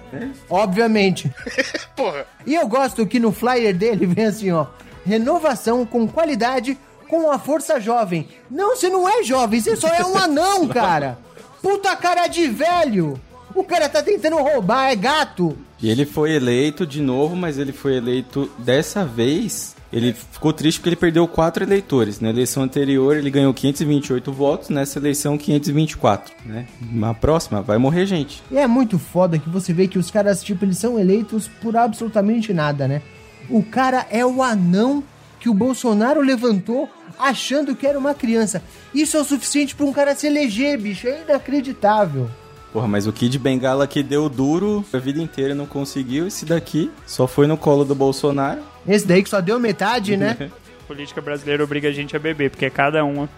Obviamente. Porra. E eu gosto que no flyer dele vem assim, ó. Renovação com qualidade com a força jovem. Não, você não é jovem, você só é um anão, cara. Puta cara de velho. O cara tá tentando roubar, é gato. E ele foi eleito de novo, mas ele foi eleito dessa vez. Ele ficou triste porque ele perdeu quatro eleitores. Na eleição anterior ele ganhou 528 votos, nessa eleição 524, né? Na próxima vai morrer gente. E é muito foda que você vê que os caras, tipo, eles são eleitos por absolutamente nada, né? O cara é o anão que o Bolsonaro levantou achando que era uma criança. Isso é o suficiente pra um cara se eleger, bicho. É inacreditável. Porra, mas o Kid Bengala que deu duro a vida inteira não conseguiu. Esse daqui só foi no colo do Bolsonaro. Esse daí que só deu metade, né? Política brasileira obriga a gente a beber, porque é cada uma.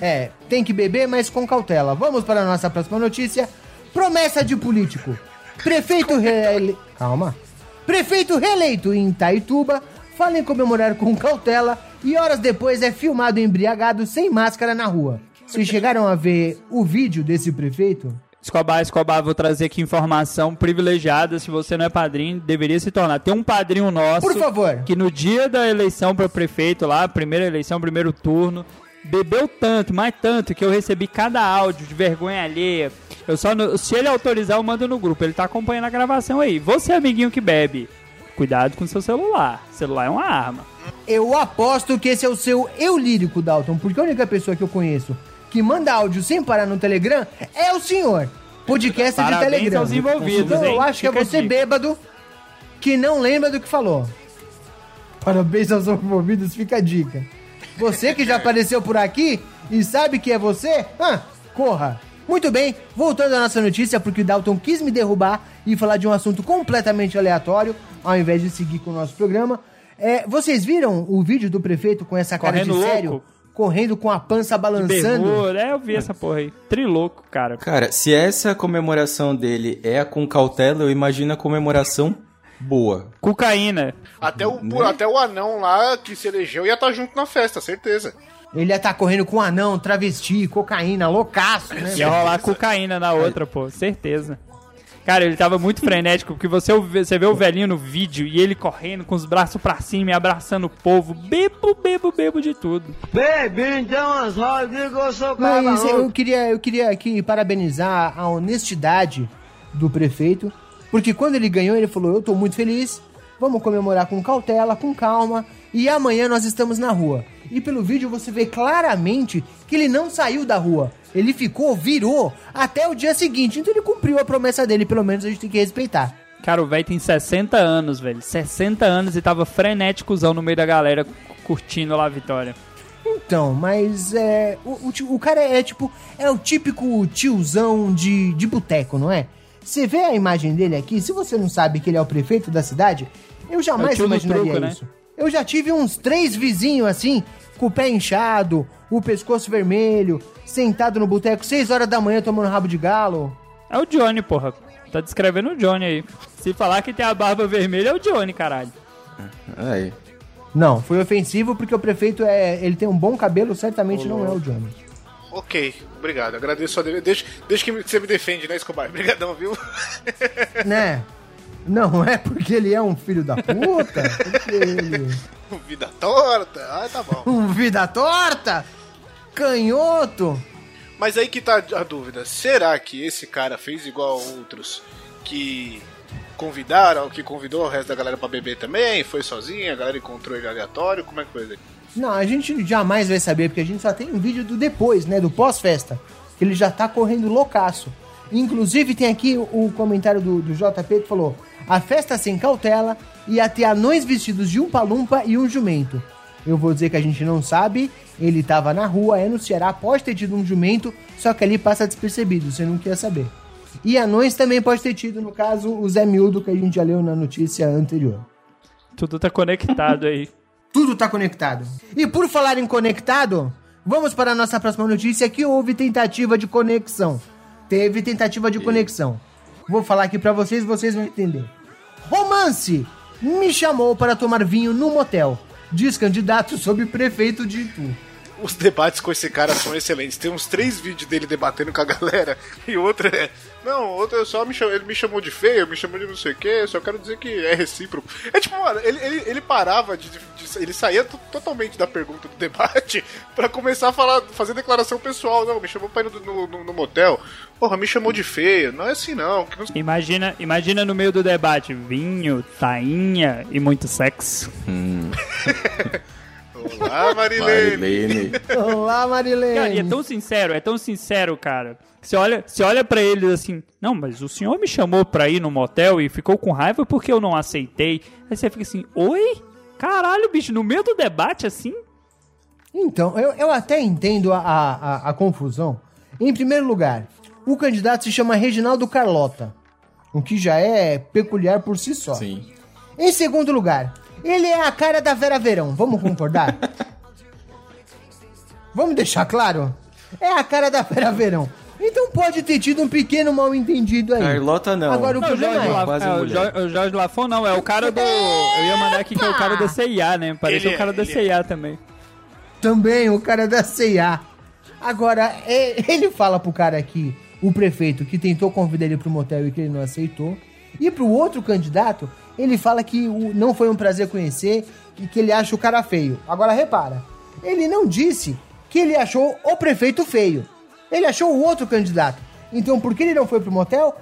É, tem que beber, mas com cautela. Vamos para a nossa próxima notícia. Promessa de político. Prefeito reele... Calma. Prefeito reeleito em Itaituba fala em comemorar com cautela e horas depois é filmado embriagado sem máscara na rua. Vocês chegaram a ver o vídeo desse prefeito? Escobar, Escobar, vou trazer aqui informação privilegiada. Se você não é padrinho, deveria se tornar. Tem um padrinho nosso. Por favor. Que no dia da eleição para prefeito, lá, primeira eleição, primeiro turno, bebeu tanto, mais tanto, que eu recebi cada áudio de vergonha alheia. Eu só no- se ele autorizar, eu mando no grupo. Ele tá acompanhando a gravação aí. Você, amiguinho que bebe, cuidado com seu celular. Celular é uma arma. Eu aposto que esse é o seu eu lírico, Dalton, porque a única pessoa que eu conheço que manda áudio sem parar no Telegram é o senhor. Podcast de Parabéns Telegram. aos envolvidos, então eu hein? acho que é Fica você bêbado que não lembra do que falou. Parabéns aos envolvidos, fica a dica. Você que já apareceu por aqui e sabe que é você, ah, corra. Muito bem, voltando à nossa notícia, porque o Dalton quis me derrubar e falar de um assunto completamente aleatório, ao invés de seguir com o nosso programa. É, vocês viram o vídeo do prefeito com essa cara Correndo de sério? louco? Correndo com a pança balançando? É, eu vi essa porra aí. Trilouco, cara. Cara, se essa comemoração dele é a com cautela, eu imagino a comemoração boa. Cocaína. Até o, Né? até o anão lá que se elegeu ia estar junto na festa, certeza. Ele ia estar correndo com anão, travesti, cocaína, loucaço, né? Ia rolar cocaína na outra, pô, certeza. Cara, ele tava muito frenético, porque você, você vê o velhinho no vídeo e ele correndo com os braços pra cima e abraçando o povo. Bebo, bebo, bebo de tudo. Baby, então as rodas eu sou Mas eu queria, eu queria aqui parabenizar a honestidade do prefeito, porque quando ele ganhou, ele falou: Eu tô muito feliz, vamos comemorar com cautela, com calma, e amanhã nós estamos na rua. E pelo vídeo você vê claramente que ele não saiu da rua. Ele ficou, virou até o dia seguinte. Então ele cumpriu a promessa dele, pelo menos a gente tem que respeitar. Cara, o velho tem 60 anos, velho. 60 anos e tava frenéticozão no meio da galera, curtindo lá a vitória. Então, mas é. O, o, o cara é tipo. É o típico tiozão de, de boteco, não é? Você vê a imagem dele aqui, se você não sabe que ele é o prefeito da cidade, eu É jamais no imaginaria truco, né? isso. Eu já tive uns três vizinhos assim, com o pé inchado, o pescoço vermelho, sentado no boteco, seis horas da manhã tomando rabo de galo. É o Johnny, porra. Tá descrevendo o Johnny aí. Se falar que tem a barba vermelha, é o Johnny, caralho. Aí. Não, foi ofensivo porque o prefeito é. Ele tem um bom cabelo, certamente não é o Johnny. Ok, obrigado. Agradeço a Deixa, deixa que você me defende, né, Escobar? Obrigadão, viu? né? Não é porque ele é um filho da puta? Porque ele. Vida torta. Ah, tá bom. Um vida torta? Canhoto? Mas aí que tá a dúvida. Será que esse cara fez igual a outros que convidaram, que convidou o resto da galera pra beber também? Foi sozinho, a galera encontrou ele aleatório? Como é que foi isso aí? Não, a gente jamais vai saber, porque a gente só tem um vídeo do depois, né? Do pós-festa. Que ele já tá correndo loucaço. Inclusive tem aqui o comentário do, do JP que falou: A festa sem cautela ia ter anões vestidos de um palumpa e um jumento. Eu vou dizer que a gente não sabe, ele tava na rua, é no Ceará, pode ter tido um jumento, só que ali passa despercebido, você não quer saber. E anões também pode ter tido, no caso, o Zé Miúdo que a gente já leu na notícia anterior. Tudo tá conectado aí. Tudo tá conectado. E por falar em conectado, vamos para a nossa próxima notícia que houve tentativa de conexão. Teve tentativa de conexão. Vou falar aqui pra vocês, vocês vão entender. Romance me chamou para tomar vinho no motel. Diz candidato sobre prefeito de Itu. Os debates com esse cara são excelentes. Tem uns três vídeos dele debatendo com a galera. E outro é. Não, outro é só me chamou, ele me chamou de feio, me chamou de não sei o que, só quero dizer que é recíproco. É tipo, mano, ele, ele, ele parava de, de- Ele saía to- totalmente da pergunta do debate pra começar a falar, fazer declaração pessoal. Não, me chamou pra ir no, no, no- no motel. Porra, me chamou de feio. Não é assim não. Imagina, imagina no meio do debate, vinho, tainha e muito sexo. Olá, Marilene. Olá, Marilene. Cara, e é tão sincero, é tão sincero, cara. Você olha, você olha para ele assim, não, mas o senhor me chamou pra ir no motel e ficou com raiva porque eu não aceitei. Aí você fica assim, oi? Caralho, bicho, no meio do debate assim? Então, eu, eu até entendo a, a, a- a confusão. Em primeiro lugar, o candidato se chama Reginaldo Carlota, o que já é peculiar por si só. Sim. Em segundo lugar, ele é a cara da Vera Verão, vamos concordar? vamos deixar claro? É a cara da Vera Verão. Então pode ter tido um pequeno mal entendido aí. Carlota não. Agora o Não, o problema Jorge, é... Laf- quase é, o. Jorge, o Jorge Lafon não, é o cara do. Eu ia mandar aqui que é o cara da CIA, né? Parece Ele o cara é, da ele é. CIA também. Também o cara da CIA. Agora, é- ele fala pro cara aqui, o prefeito, que tentou convidar ele pro motel e que ele não aceitou. E pro outro candidato, ele fala que o- não foi um prazer conhecer e que ele acha o cara feio. Agora repara, ele não disse que ele achou o prefeito feio. Ele achou o outro candidato. Então por que ele não foi pro motel?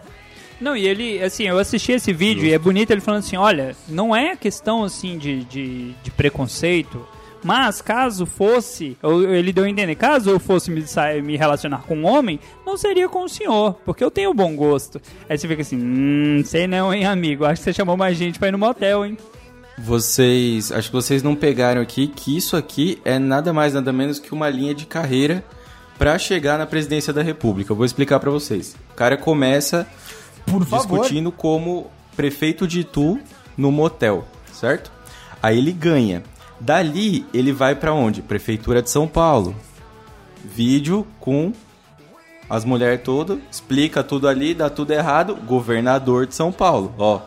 Não, e ele, assim, eu assisti esse vídeo e é bonito ele falando assim, olha, não é questão, assim, de, de, de preconceito, mas caso fosse, ou ele deu a entender, caso eu fosse me, me relacionar com um homem, não seria com o senhor, porque eu tenho bom gosto. Aí você fica assim, hum, sei não, hein, amigo, acho que você chamou mais gente pra ir no motel, hein. Vocês. Acho que vocês não pegaram aqui que isso aqui é nada mais, nada menos que uma linha de carreira pra chegar na presidência da República. Eu vou explicar pra vocês. O cara começa Por favor. discutindo como prefeito de Itu no motel, certo? Aí ele ganha. Dali ele vai pra onde? Prefeitura de São Paulo. Vídeo com as mulheres todas, explica tudo ali, dá tudo errado. Governador de São Paulo, ó.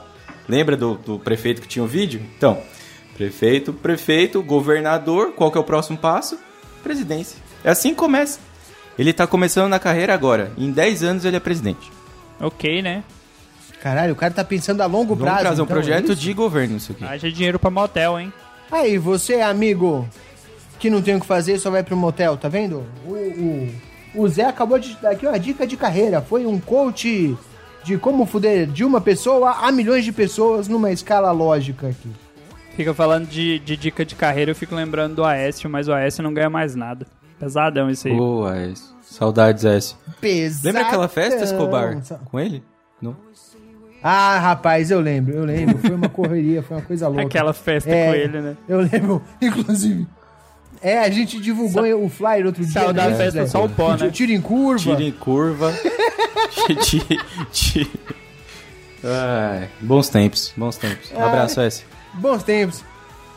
Lembra do, do prefeito que tinha o vídeo? Então, prefeito, prefeito, governador, qual que é o próximo passo? Presidência. É assim que começa. Ele tá começando na carreira agora. Em 10 anos ele é presidente. Ok, né? Caralho, o cara tá pensando a longo Vamos prazo. trazer um então, é projeto isso? de governo isso aqui. Haja dinheiro pra motel, hein. Aí, você, amigo, que não tem o que fazer, só vai pro motel, tá vendo? O, o, o Zé acabou de dar aqui uma dica de carreira. Foi um coach de como fuder de uma pessoa a milhões de pessoas numa escala lógica aqui. Fica falando de, de dica de carreira, eu fico lembrando do Aécio, mas o Aécio não ganha mais nada. Pesadão isso aí. Boa, isso. Saudades, S. Pesadão. Lembra aquela festa, Escobar? Com ele? Não? Ah, rapaz, eu lembro, eu lembro. Foi uma correria, foi uma coisa louca. Aquela festa É, com ele, né? Eu lembro, inclusive. É, a gente divulgou o flyer outro dia. Saiu da né, festa só o pó, né? Tiro em curva. Tira em curva. Ai, bons tempos, bons tempos. Um abraço, S. Bons tempos.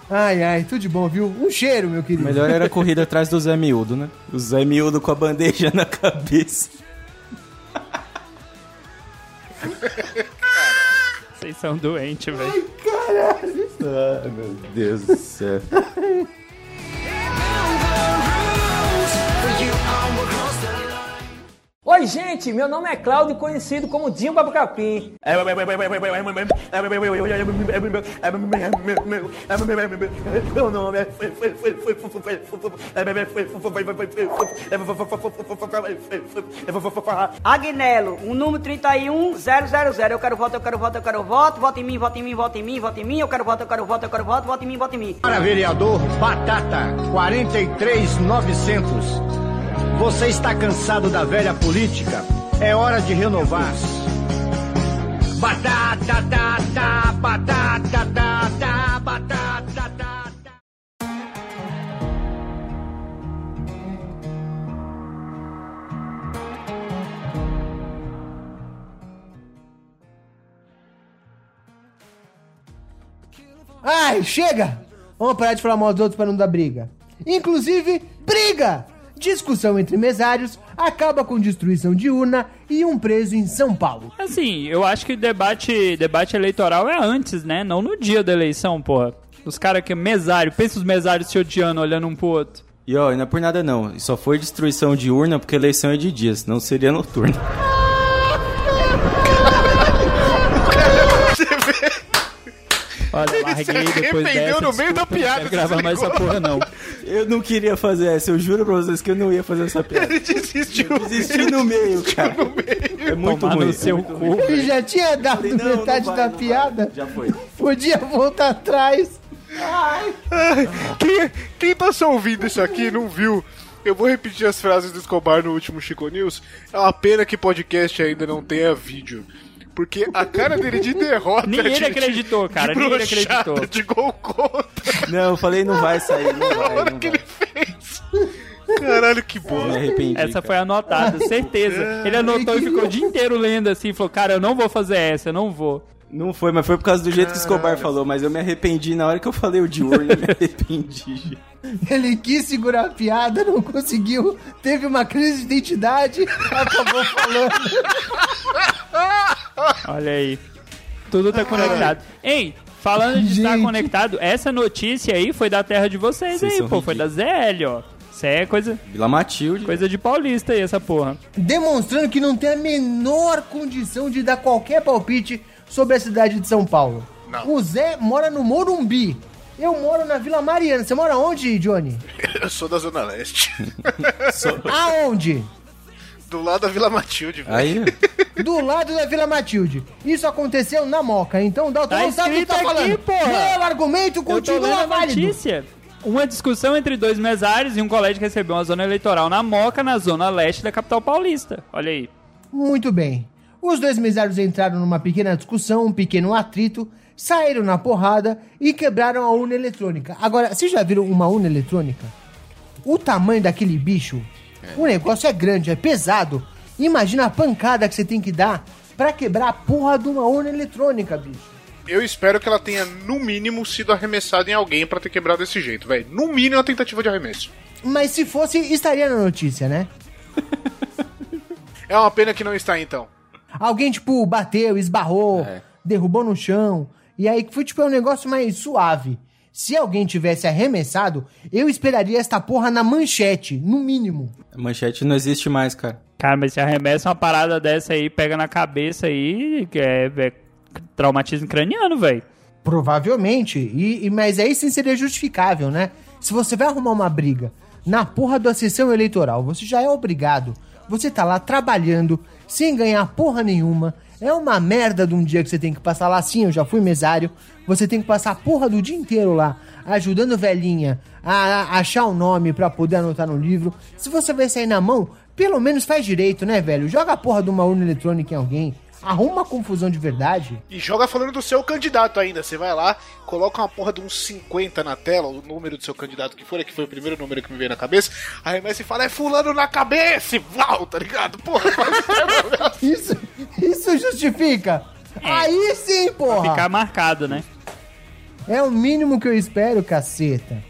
Ai, ai, tudo de bom, viu? Um cheiro, meu querido. melhor era a corrida atrás do Zé Miúdo, né? O Zé Miúdo com a bandeja na cabeça. Vocês são doentes, velho. Caralho. Ai, meu Deus do céu. Oi, gente, meu nome é Cláudio, conhecido como Dinho Babacapim. Meu nome é. Agnello, o número 31000. Eu quero voto, eu quero voto, eu quero voto. Voto em mim, voto em mim, voto em mim, voto em mim. Eu quero voto, eu quero voto, eu quero voto. Voto em mim, voto em mim. Para vereador Batata 43900. Você está cansado da velha política? É hora de renovar. Batata, batata, tá, batata, tá. Ai, chega! Vamos parar de falar mal dos outros para não dar briga. Inclusive, briga! Discussão entre mesários acaba com destruição de urna e um preso em São Paulo. Assim, eu acho que debate, debate eleitoral é antes, né? Não no dia da eleição, porra. Os caras que é mesário, pensa os mesários se odiando, olhando um pro outro. E ó, e não é por nada não. Só foi destruição de urna porque a eleição é de dia, senão seria noturno. Olha, larguei depois dessa. no meio da piada, Não quero gravar mais essa porra, não. Eu não queria fazer essa, eu juro pra vocês que eu não ia fazer essa piada. Ele desistiu. Eu desisti no meio, cara. É muito Tomar ruim. no é seu cu. ruim. Ele já tinha dado Falei, não, metade não vai, da piada. vai. Já foi. Podia voltar atrás. Ai. Quem, quem tá só ouvindo isso aqui e não viu, eu vou repetir as frases do Escobar no último Chico News. É uma pena que podcast ainda não tenha vídeo. Porque a cara dele de derrota. Nem ele de- acreditou, cara, de nem ele acreditou. De gol contra. Não, eu falei, não vai sair, não vai, hora não que vai. ele fez. Caralho, que bom. Me arrependi. Essa cara. foi anotada, certeza. Ele anotou e ficou o dia inteiro lendo assim, falou, cara, eu não vou fazer essa, eu não vou. Não foi, mas foi por causa do jeito que o Escobar falou, mas eu me arrependi na hora que eu falei o de urna, eu me arrependi. Ele quis segurar a piada, não conseguiu. Teve uma crise de identidade, acabou falando. Olha aí. Tudo tá conectado. Ei, falando de estar conectado, essa notícia aí foi da terra de vocês Vocês aí, são pô. Foi da ZL, ó. Isso aí é coisa, Vila Matilde. coisa de paulista aí, essa porra. Demonstrando que não tem a menor condição de dar qualquer palpite sobre a cidade de São Paulo. Não. O Zé mora no Morumbi. Eu moro na Vila Mariana. Você mora onde, Johnny? Eu sou da Zona Leste. Aonde? Do lado da Vila Matilde, velho. Aí, Do lado da Vila Matilde. Isso aconteceu na Moca. Então, Dalton Tá não sabe o que tá aqui, falando. porra. Meu argumento continua válido. notícia. Uma discussão entre dois mesários e um colégio que recebeu uma zona eleitoral na Moca, na zona leste da capital paulista. Olha aí. Muito bem. Os dois mesários entraram numa pequena discussão, um pequeno atrito, saíram na porrada e quebraram a urna eletrônica. Agora, vocês já viram uma urna eletrônica? O tamanho daquele bicho, o negócio é grande, é pesado. Imagina a pancada que você tem que dar pra quebrar a porra de uma urna eletrônica, bicho. Eu espero que ela tenha, no mínimo, sido arremessada em alguém pra ter quebrado desse jeito, velho. No mínimo, uma tentativa de arremesso. Mas se fosse, estaria na notícia, né? É uma pena que não está, então. Alguém, tipo, bateu, esbarrou, É. derrubou no chão. E aí foi, tipo, um negócio mais suave. Se alguém tivesse arremessado, eu esperaria esta porra na manchete, no mínimo. a manchete não existe mais, cara. Cara, mas se arremessa uma parada dessa aí, pega na cabeça aí, que é, é traumatismo craniano, velho. Provavelmente. E, e- mas aí sim seria justificável, né? Se você vai arrumar uma briga na porra da sessão eleitoral, você já é obrigado. Você tá lá trabalhando, sem ganhar porra nenhuma. É uma merda de um dia que você tem que passar lá. Sim, eu já fui mesário. Você tem que passar a porra do dia inteiro lá, ajudando velhinha a, a achar o nome pra poder anotar no livro. Se você vai sair na mão, pelo menos faz direito, né, velho? Joga a porra de uma urna eletrônica em alguém. Arruma uma confusão de verdade. E joga falando do seu candidato ainda. Você vai lá, coloca uma porra de uns 50 na tela, o número do seu candidato que for, é que foi o primeiro número que me veio na cabeça. Arremessa e fala, é fulano na cabeça! E tá ligado? Porra, faz Isso, isso justifica. Aí sim, porra. Ficar marcado, né? É o mínimo que eu espero, caceta.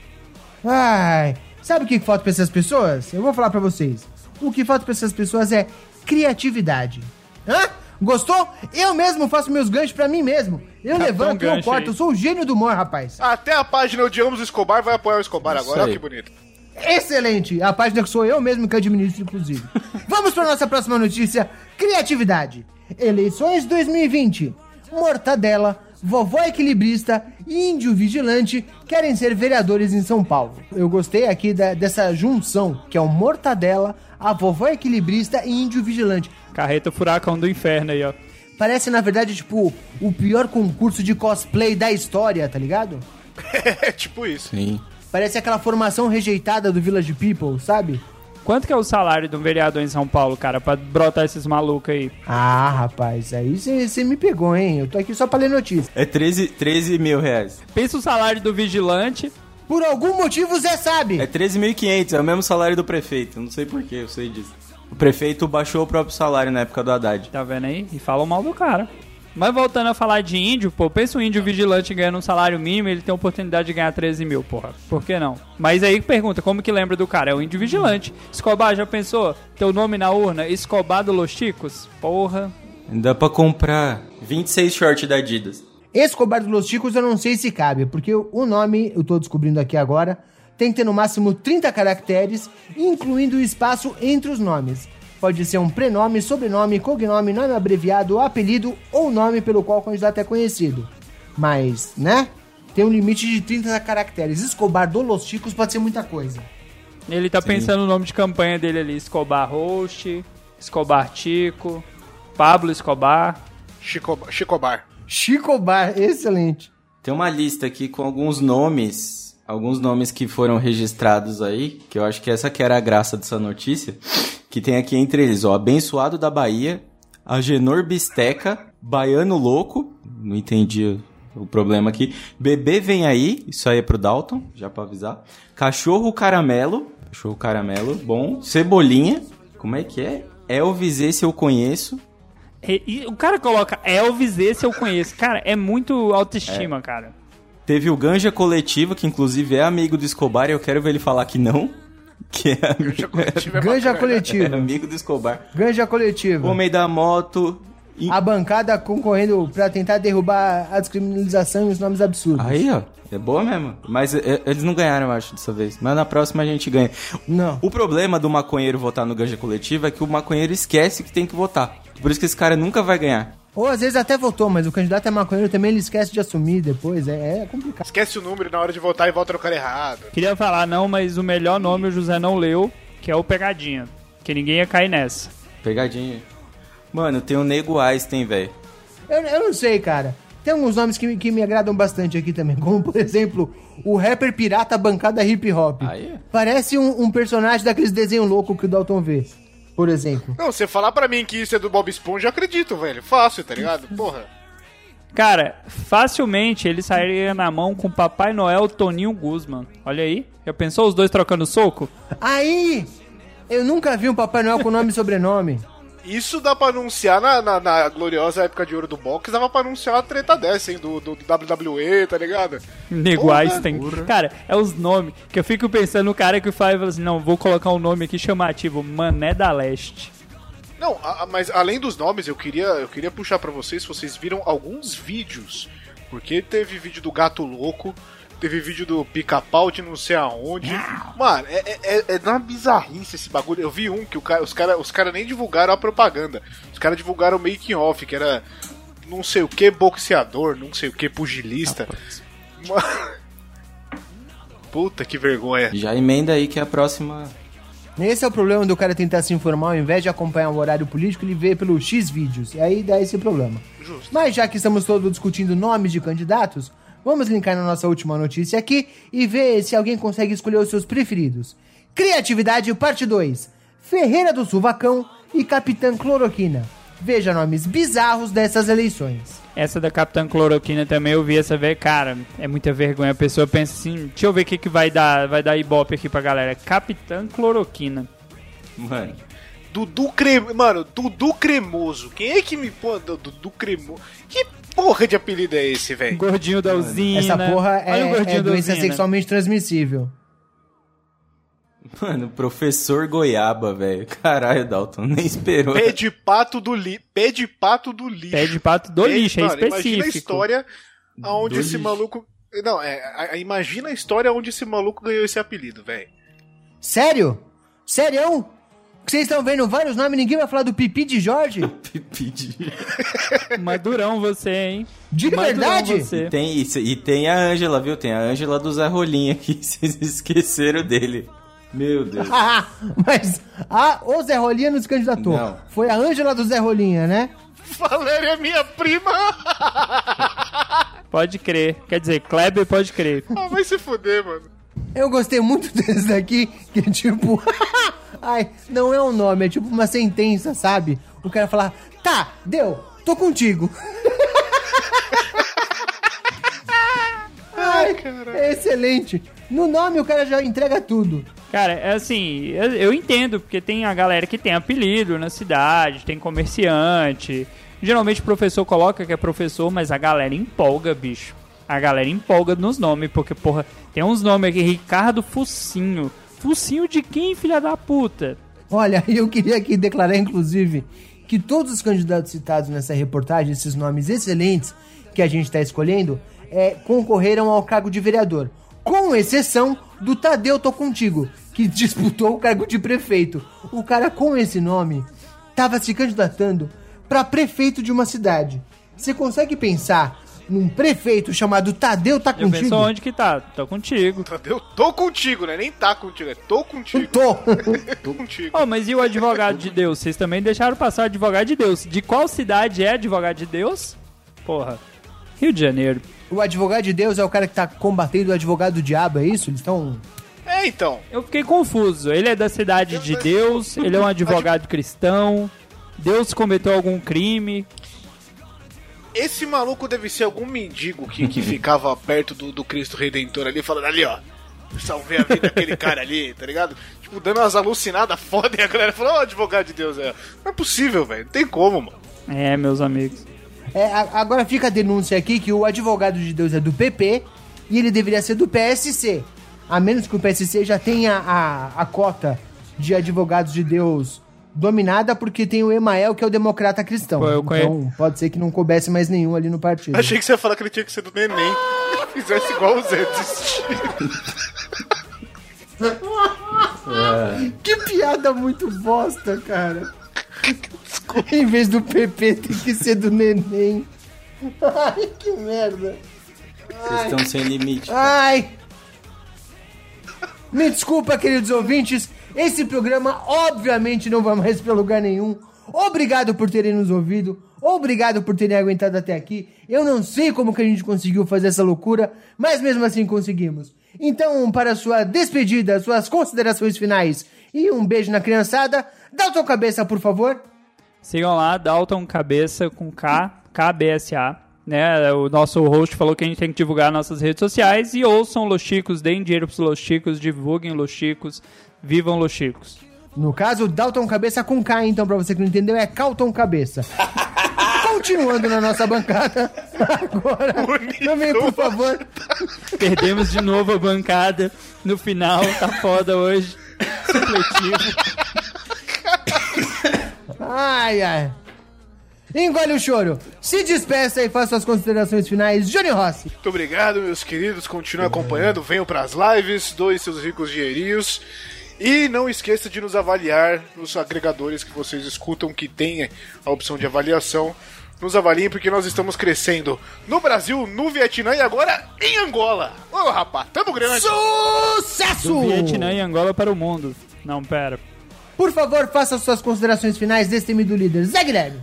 Ai, sabe o que falta pra essas pessoas? Eu vou falar pra vocês. O que falta pra essas pessoas é criatividade. Hã? Gostou? Eu mesmo faço meus ganchos pra mim mesmo. Eu Capitão levanto, eu corto. aí. Eu sou o gênio do humor, rapaz. Até a página Odiamos o Escobar vai apoiar o Escobar Isso agora, olha que bonito. Excelente! A página que sou eu mesmo que administro, inclusive. Vamos para nossa próxima notícia: criatividade. Eleições 2020. Mortadela, vovó equilibrista e índio vigilante querem ser vereadores em São Paulo. Eu gostei aqui da- dessa junção, que é o Mortadela, a vovó equilibrista e índio vigilante. Carreta furacão do inferno aí, ó. Parece, na verdade, tipo, o pior concurso de cosplay da história, tá ligado? É tipo isso. Sim. Parece aquela formação rejeitada do Village People, sabe? Quanto que é o salário de um vereador em São Paulo, cara, pra brotar esses malucos aí? Ah, rapaz, aí você me pegou, hein? Eu tô aqui só pra ler notícia. É 13, 13 mil reais. Pensa o salário do vigilante. Por algum motivo, Zé sabe. É 13.500, é o mesmo salário do prefeito. Não sei porquê, eu sei disso. O prefeito baixou o próprio salário na época do Haddad. Tá vendo aí? E falam mal do cara. Mas voltando a falar de índio, pô, pensa um índio vigilante ganhando um salário mínimo, ele tem a oportunidade de ganhar 13 mil, porra. Por que não? Mas aí pergunta, como que lembra do cara? É o índio vigilante. Escobar, já pensou? Teu nome na urna? Escobar do Los Chicos? Porra. Dá pra comprar 26 shorts da Adidas. Escobar dos Los Chicos eu não sei se cabe, porque o nome, eu tô descobrindo aqui agora, tem que ter no máximo 30 caracteres, incluindo o espaço entre os nomes. Pode ser um prenome, sobrenome, cognome, nome abreviado, apelido ou nome pelo qual o candidato é conhecido. Mas, né? Tem um limite de 30 caracteres. Escobar do Los Chicos pode ser muita coisa. Ele tá pensando no nome de campanha dele ali: Escobar Host, Escobar Tico, Pablo Escobar. Chico, Chicobar. Chicobar, excelente. Tem uma lista aqui com alguns nomes, alguns nomes que foram registrados aí, que eu acho que essa que era a graça dessa notícia, que tem aqui entre eles, ó, Abençoado da Bahia, Agenor Bisteca, Baiano Louco, não entendi o problema aqui, Bebê Vem Aí, isso aí é pro Dalton, já pra avisar, Cachorro Caramelo, Cachorro Caramelo, bom, Cebolinha, como é que é? Elvis, esse eu conheço, E, e o cara coloca Elvis, esse eu conheço. Cara, é muito autoestima, cara. Teve o Ganja Coletiva, que inclusive é amigo do Escobar, e eu quero ver ele falar que não. Que é amigo, Ganja Coletiva. é amigo do Escobar. Ganja coletiva. Homem da Moto. A bancada concorrendo pra tentar derrubar a descriminalização e os nomes absurdos. Aí, ó. É boa mesmo. Mas é, eles não ganharam, eu acho, dessa vez. Mas na próxima a gente ganha. Não. O problema do maconheiro votar no Ganja Coletiva é que o maconheiro esquece que tem que votar. Por isso que esse cara nunca vai ganhar. Ou às vezes até votou, mas o candidato é maconheiro também, ele esquece de assumir depois. É, é complicado. Esquece o número na hora de votar e vota no cara errado. Queria falar, não, mas o melhor nome o José não leu, que é o Pegadinha. Que ninguém ia cair nessa. Pegadinha. Mano, tem o Nego Einstein, velho. Eu, eu não sei, cara. Tem alguns nomes que, me- que me agradam bastante aqui também, como por exemplo, o rapper pirata bancada hip hop. Parece um, um personagem daqueles desenhos loucos que o Dalton vê, por exemplo. Não, você falar pra mim que isso é do Bob Esponja, eu acredito, velho. Fácil, tá ligado? Porra. Cara, facilmente ele sairia na mão com Papai Noel Toninho Guzman. Olha aí. Já pensou os dois trocando soco? Aí! Eu nunca vi um Papai Noel com nome e sobrenome. Isso dá pra anunciar na, na, na gloriosa época de ouro do box, dava pra anunciar uma treta dessa, hein? Do, do, do WWE, tá ligado? Nego Porra. Einstein. Cara, é os nomes que eu fico pensando no cara que faz assim, não, vou colocar um nome aqui chamativo, Mané da Leste. Não, a- a- mas além dos nomes, eu queria, eu queria puxar pra vocês se vocês viram alguns vídeos. Porque teve vídeo do Gato Louco, teve vídeo do Pica-Pau de não sei aonde. Mano, é, é, é, é uma bizarrice esse bagulho. Eu vi um que o cara, os caras os cara nem divulgaram a propaganda. Os caras divulgaram o making off, que era não sei o que boxeador, não sei o que pugilista. Mano, Puta que vergonha. Já emenda aí que é a próxima. Esse é o problema do cara tentar se informar, ao invés de acompanhar um horário político, ele vê pelo X vídeos. E aí dá esse problema. Justo. Mas já que estamos todos discutindo nomes de candidatos, vamos linkar na nossa última notícia aqui e ver se alguém consegue escolher os seus preferidos. Criatividade, parte 2. Ferreira do Suvacão e Capitã Cloroquina. Veja nomes bizarros dessas eleições. Essa da Capitã Cloroquina também eu vi essa vez, cara, é muita vergonha. A pessoa pensa assim, deixa eu ver o que, que vai dar, vai dar ibope aqui pra galera. Capitã Cloroquina. Mano. Dudu Cremoso. Mano, Dudu Cremoso. Quem é que me põe do- Dudu Cremoso? Que porra de apelido é esse, velho? Gordinho da usina. Essa porra é, Olha o gordinho é doença usina. sexualmente transmissível. Mano, professor Goiaba, velho. Caralho, Dalton, nem esperou. Pé de pato do li... Pé de pato do lixo. Pé de pato do Pé- lixo, é mano, Imagina a específico. história aonde Do esse lixo. maluco. Não, é. a- a- imagina a história onde esse maluco ganhou esse apelido, velho. Sério? Sério? Vocês estão vendo vários nomes, ninguém vai falar do Pipi de Jorge? Pipi de... Madurão você, hein? De Madurão verdade? você. E tem, isso- e tem a Ângela, viu? Tem a Ângela do Zé Rolinha aqui, vocês esqueceram dele. Meu Deus. Mas a, o Zé Rolinha não se candidatou. Não. Foi a Ângela do Zé Rolinha, né? Valéria é minha prima! Pode crer. Quer dizer, Kleber pode crer. Ah, vai se fuder, mano. Eu gostei muito desse daqui, que é tipo. Ai, não é um nome, é tipo uma sentença, sabe? O cara falar, tá, deu, tô contigo. Ai, é excelente. No nome o cara já entrega tudo. Cara, é assim, eu, eu entendo, porque tem a galera que tem apelido na cidade, tem comerciante. Geralmente o professor coloca que é professor, mas a galera empolga, bicho. A galera empolga nos nomes, porque, porra, tem uns nomes aqui, Ricardo Focinho. Focinho de quem, filha da puta? Olha, eu queria aqui declarar, inclusive, que todos os candidatos citados nessa reportagem, esses nomes excelentes que a gente está escolhendo, é, concorreram ao cargo de vereador. Com exceção do Tadeu Tô Contigo, que disputou o cargo de prefeito. O cara com esse nome estava se candidatando para prefeito de uma cidade. Você consegue pensar num prefeito chamado Tadeu Tá Eu penso Contigo? onde que tá? Tô contigo. Eu tô contigo, né? Nem tá contigo, é tô contigo. Tô. tô contigo. Oh, mas e o advogado de Deus? Vocês também deixaram passar o advogado de Deus. De qual cidade é advogado de Deus? Porra. Rio de Janeiro. O advogado de Deus é o cara que tá combatendo o advogado do diabo, é isso? Eles estão. É, então. Eu fiquei confuso. Ele é da cidade de Deus, ele é um advogado cristão. Deus cometeu algum crime. Esse maluco deve ser algum mendigo que, que ficava perto do, do Cristo Redentor ali, falando ali, ó. Salvei a vida daquele cara ali, tá ligado? Tipo, dando umas alucinadas foda e a galera falou, ó, advogado de Deus, é. Não é possível, velho. Não tem como, mano. É, meus amigos. É, agora fica a denúncia aqui que o advogado de Deus é do PP e ele deveria ser do PSC. A menos que o PSC já tenha a, a cota de advogados de Deus dominada, porque tem o Emael, que é o democrata cristão. Pô, eu conhe- Então pode ser que não coubesse mais nenhum ali no partido. Achei que você ia falar que ele tinha que ser do neném. Fizesse igual o Zé desistir. Que piada muito bosta, cara. Em vez do PP, tem que ser do neném. Ai, que merda. Vocês estão sem limite. Ai! Me desculpa, queridos ouvintes. Esse programa, obviamente, não vai mais pra lugar nenhum. Obrigado por terem nos ouvido. Obrigado por terem aguentado até aqui. Eu não sei como que a gente conseguiu fazer essa loucura, mas mesmo assim conseguimos. Então, para sua despedida, suas considerações finais e um beijo na criançada, tua cabeça, por favor. Sigam lá, Dalton Cabeça com K, KBSA. Né? O nosso host falou que a gente tem que divulgar nossas redes sociais e ouçam Los Chicos, deem dinheiro pros Los Chicos, divulguem Los Chicos, vivam Los Chicos. No caso, Dalton Cabeça com K, então, pra você que não entendeu, é Calton Cabeça. Continuando na nossa bancada, agora, também, por favor, Perdemos de novo a bancada no final, tá foda hoje. Supletivo. Ai, ai. Engole o choro. Se despeça e faça suas considerações finais. Johnny Rossi. Muito obrigado, meus queridos. Continuem acompanhando. Venham pras lives, doem seus ricos dinheirinhos. E não esqueça de nos avaliar nos agregadores que vocês escutam que tem a opção de avaliação. Nos avaliem porque nós estamos crescendo no Brasil, no Vietnã e agora em Angola. Ô, rapaz, tamo grande. Sucesso! Do Vietnã e Angola para o mundo. Não, pera. Por favor, faça suas considerações finais desse temido líder. Zé Guilherme.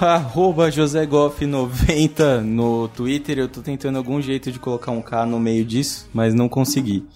Arroba José Goff 90 no Twitter. Eu tô tentando algum jeito de colocar um K no meio disso, mas não consegui.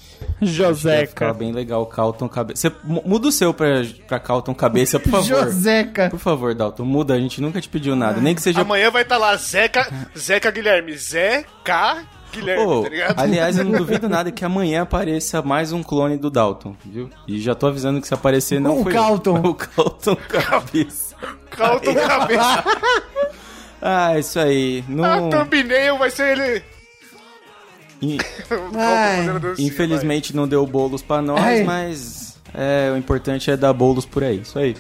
Joseca. bem legal, Calton Cabeça. Você muda o seu pra, pra Calton Cabeça, por favor. Joseca. Por favor, Dalton, muda. A gente nunca te pediu nada. Nem que seja. Amanhã vai estar lá Zeca, Zeca Guilherme. Zé K Guilherme, Pô, tá ligado? aliás, eu não duvido nada que amanhã apareça mais um clone do Dalton, viu? E já tô avisando que se aparecer não O foi Calton. o Calton Cabeça. Calton Cabeça. Ah, isso aí. A Não... thumbnail vai ser ele. In- Infelizmente não deu bolos pra nós, Ai. mas é, o importante é dar bolos por aí. Isso aí.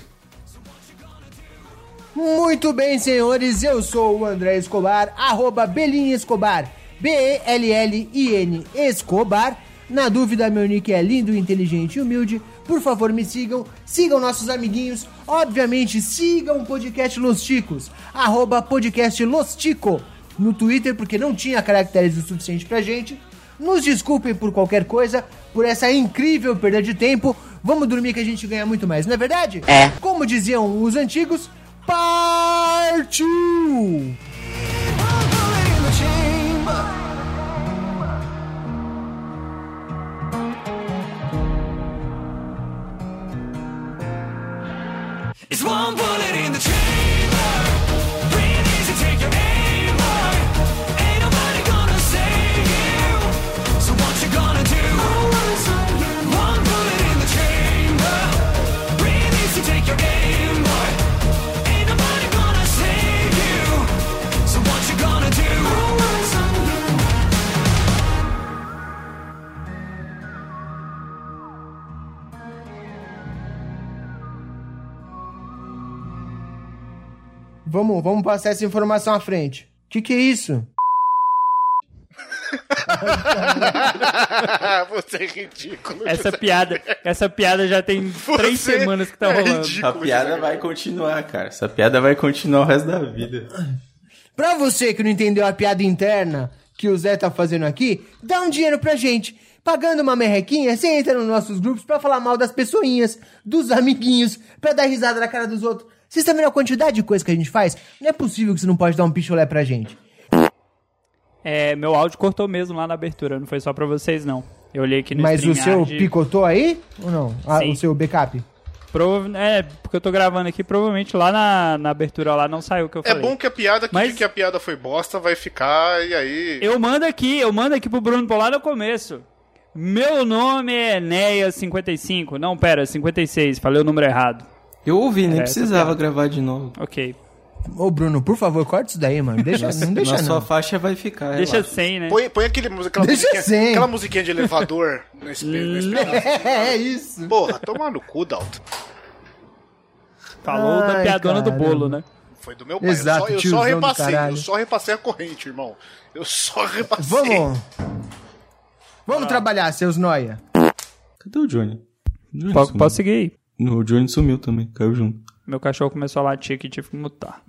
Muito bem, senhores, eu sou o André Escobar, arroba Belin Escobar, B-E-L-L-I-N Escobar, Na dúvida, meu nick é lindo, inteligente e humilde. Por favor, me sigam. Sigam nossos amiguinhos. Obviamente, sigam o podcast Los Ticos. Arroba podcast Los Tico no Twitter, porque não tinha caracteres o suficiente pra gente. Nos desculpem por qualquer coisa, por essa incrível perda de tempo. Vamos dormir que a gente ganha muito mais, não é verdade? É. Como diziam os antigos, partiu! It's one bullet in the chamber. Vamos, vamos passar essa informação à frente. Que que é isso? Você é ridículo. Essa piada, essa piada já tem três semanas que tá é rolando. Essa piada vai continuar, cara. Essa piada vai continuar o resto da vida. Pra você que não entendeu a piada interna que o Zé tá fazendo aqui, dá um dinheiro pra gente. Pagando uma merrequinha, você entra nos nossos grupos pra falar mal das pessoinhas, dos amiguinhos, pra dar risada na cara dos outros. Vocês estão vendo a quantidade de coisa que a gente faz? Não é possível que você não pode dar um picholé pra gente. É, meu áudio cortou mesmo lá na abertura, não foi só pra vocês, não. Eu olhei aqui no Mas o seu StreamYard. picotou aí? Ou não? Ah, o seu backup? Prova... É, porque eu tô gravando aqui, provavelmente lá na, na abertura lá não saiu o que eu É falei. bom que a piada que, Mas- que a piada foi bosta vai ficar e aí. Eu mando aqui, eu mando aqui pro Bruno Polar no começo. Meu nome é Enéas55. Não, pera, 56, falei o número errado. Eu ouvi, nem É, precisava piada. gravar de novo. Ok. Ô, Bruno, por favor, corta isso daí, mano. Deixa, Nossa, não deixa na não. sua faixa vai ficar. Deixa relaxa. sem, né? Põe, põe aquele, música- aquela, Deixa musiquinha, sem. aquela musiquinha de elevador nesse, nesse pedaço. É isso. Porra, tomar no cu, Dalton. Falou da Ai, piadona do caramba. bolo, né? Foi do meu pai. Exato, eu só, eu só tiozão do repassei, caralho. eu só repassei a corrente, irmão. Eu só repassei. Vamos. Vamos trabalhar, seus noia. Cadê o Johnny? Johnny sumiu. posso seguir aí. No, o Johnny sumiu também, caiu junto. Meu cachorro começou a latir aqui e tive que mutar.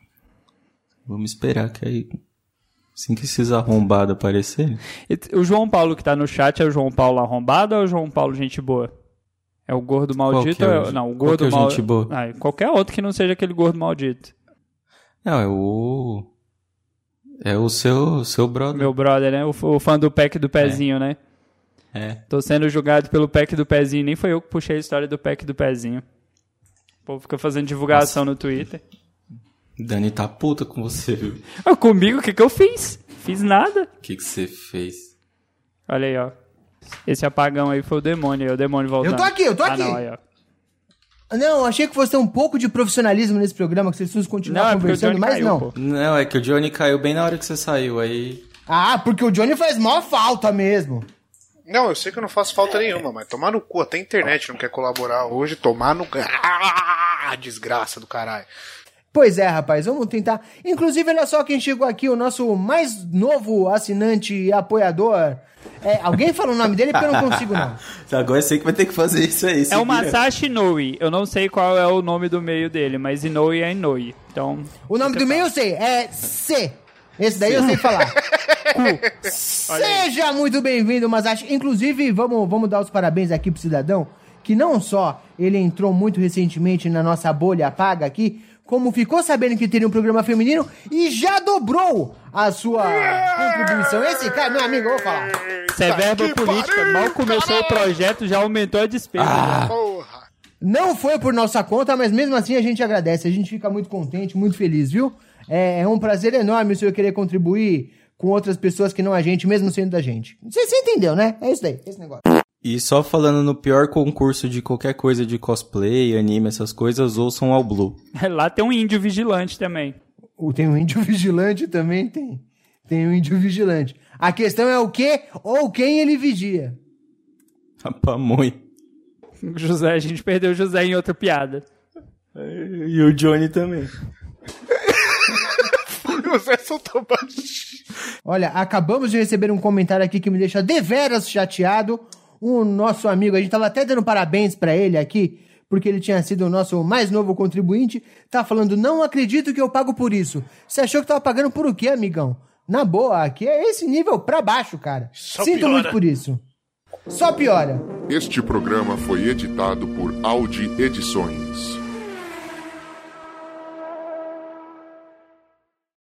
Vamos esperar que aí. Assim que esses arrombados aparecerem. O João Paulo que tá no chat é o João Paulo arrombado ou é o João Paulo gente boa? É o gordo maldito? que é o- Não, o qual gordo que é o mal- gente boa? Ah, qualquer outro que não seja aquele gordo maldito. Não, é o. É o seu, seu brother. Meu brother, né? O, o fã do pack do pezinho, né? É. Tô sendo julgado pelo pack do pezinho. Nem foi eu que puxei a história do pack do pezinho. O povo fica fazendo divulgação no Twitter. Dani tá puta com você, viu? Ah, comigo, o que que eu fiz? Fiz nada. O que que você fez? Olha aí, ó. Esse apagão aí foi o demônio, aí o demônio voltando. Eu tô aqui, eu tô Ah, aqui. não, aí, ó. Não, achei que fosse ter um pouco de profissionalismo nesse programa, que vocês precisam continuar Não, é conversando, mas caiu, não. pô. Não, é que o Johnny caiu bem na hora que você saiu, aí. Ah, porque o Johnny faz maior falta mesmo. Não, eu sei que eu não faço falta nenhuma, mas tomar no cu, até a internet não quer colaborar hoje, tomar no. Ah, desgraça do caralho. Pois é, rapaz, vamos tentar. Inclusive, olha só quem chegou aqui, o nosso mais novo assinante e apoiador. É, alguém fala o nome dele porque eu não consigo, não. Agora você que vai ter que fazer isso aí. É o. Masashi Inoue. Eu não sei qual é o nome do meio dele, mas Inoue é Inoue. Então. O nome do meio eu sei, é C. Esse daí eu sei falar. Seja muito bem-vindo, Masashi. Inclusive, vamos, vamos dar os parabéns aqui pro cidadão, que não só ele entrou muito recentemente na nossa bolha paga aqui, como ficou sabendo que teria um programa feminino e já dobrou a sua contribuição. Esse cara, meu amigo, eu vou falar. Isso é verba política. Mal começou o projeto, já aumentou a despesa. Ah. Porra. Não foi por nossa conta, mas mesmo assim a gente agradece. A gente fica muito contente, muito feliz, viu? É, é um prazer enorme o senhor querer contribuir com outras pessoas que não a gente, mesmo sendo da gente. Você, você entendeu, né? É isso daí, esse negócio. E só falando no pior concurso de qualquer coisa de cosplay, anime, essas coisas, ouçam ao Blue. Lá tem um índio vigilante também. O- Tem um índio vigilante também, tem. Tem um índio vigilante. A questão é o que ou quem ele vigia. A pamonha. José, a gente perdeu o José em outra piada. E o Johnny também. Baixo. Olha, acabamos de receber um comentário aqui que me deixa deveras chateado. o nosso amigo, a gente tava até dando parabéns pra ele aqui, porque ele tinha sido o nosso mais novo contribuinte, tá falando, não acredito que eu pago por isso. Você achou que tava pagando por o quê, amigão? Na boa, aqui é esse nível pra baixo, cara. Sinto piora. muito por isso. Só piora. Este programa foi editado por Audi Edições.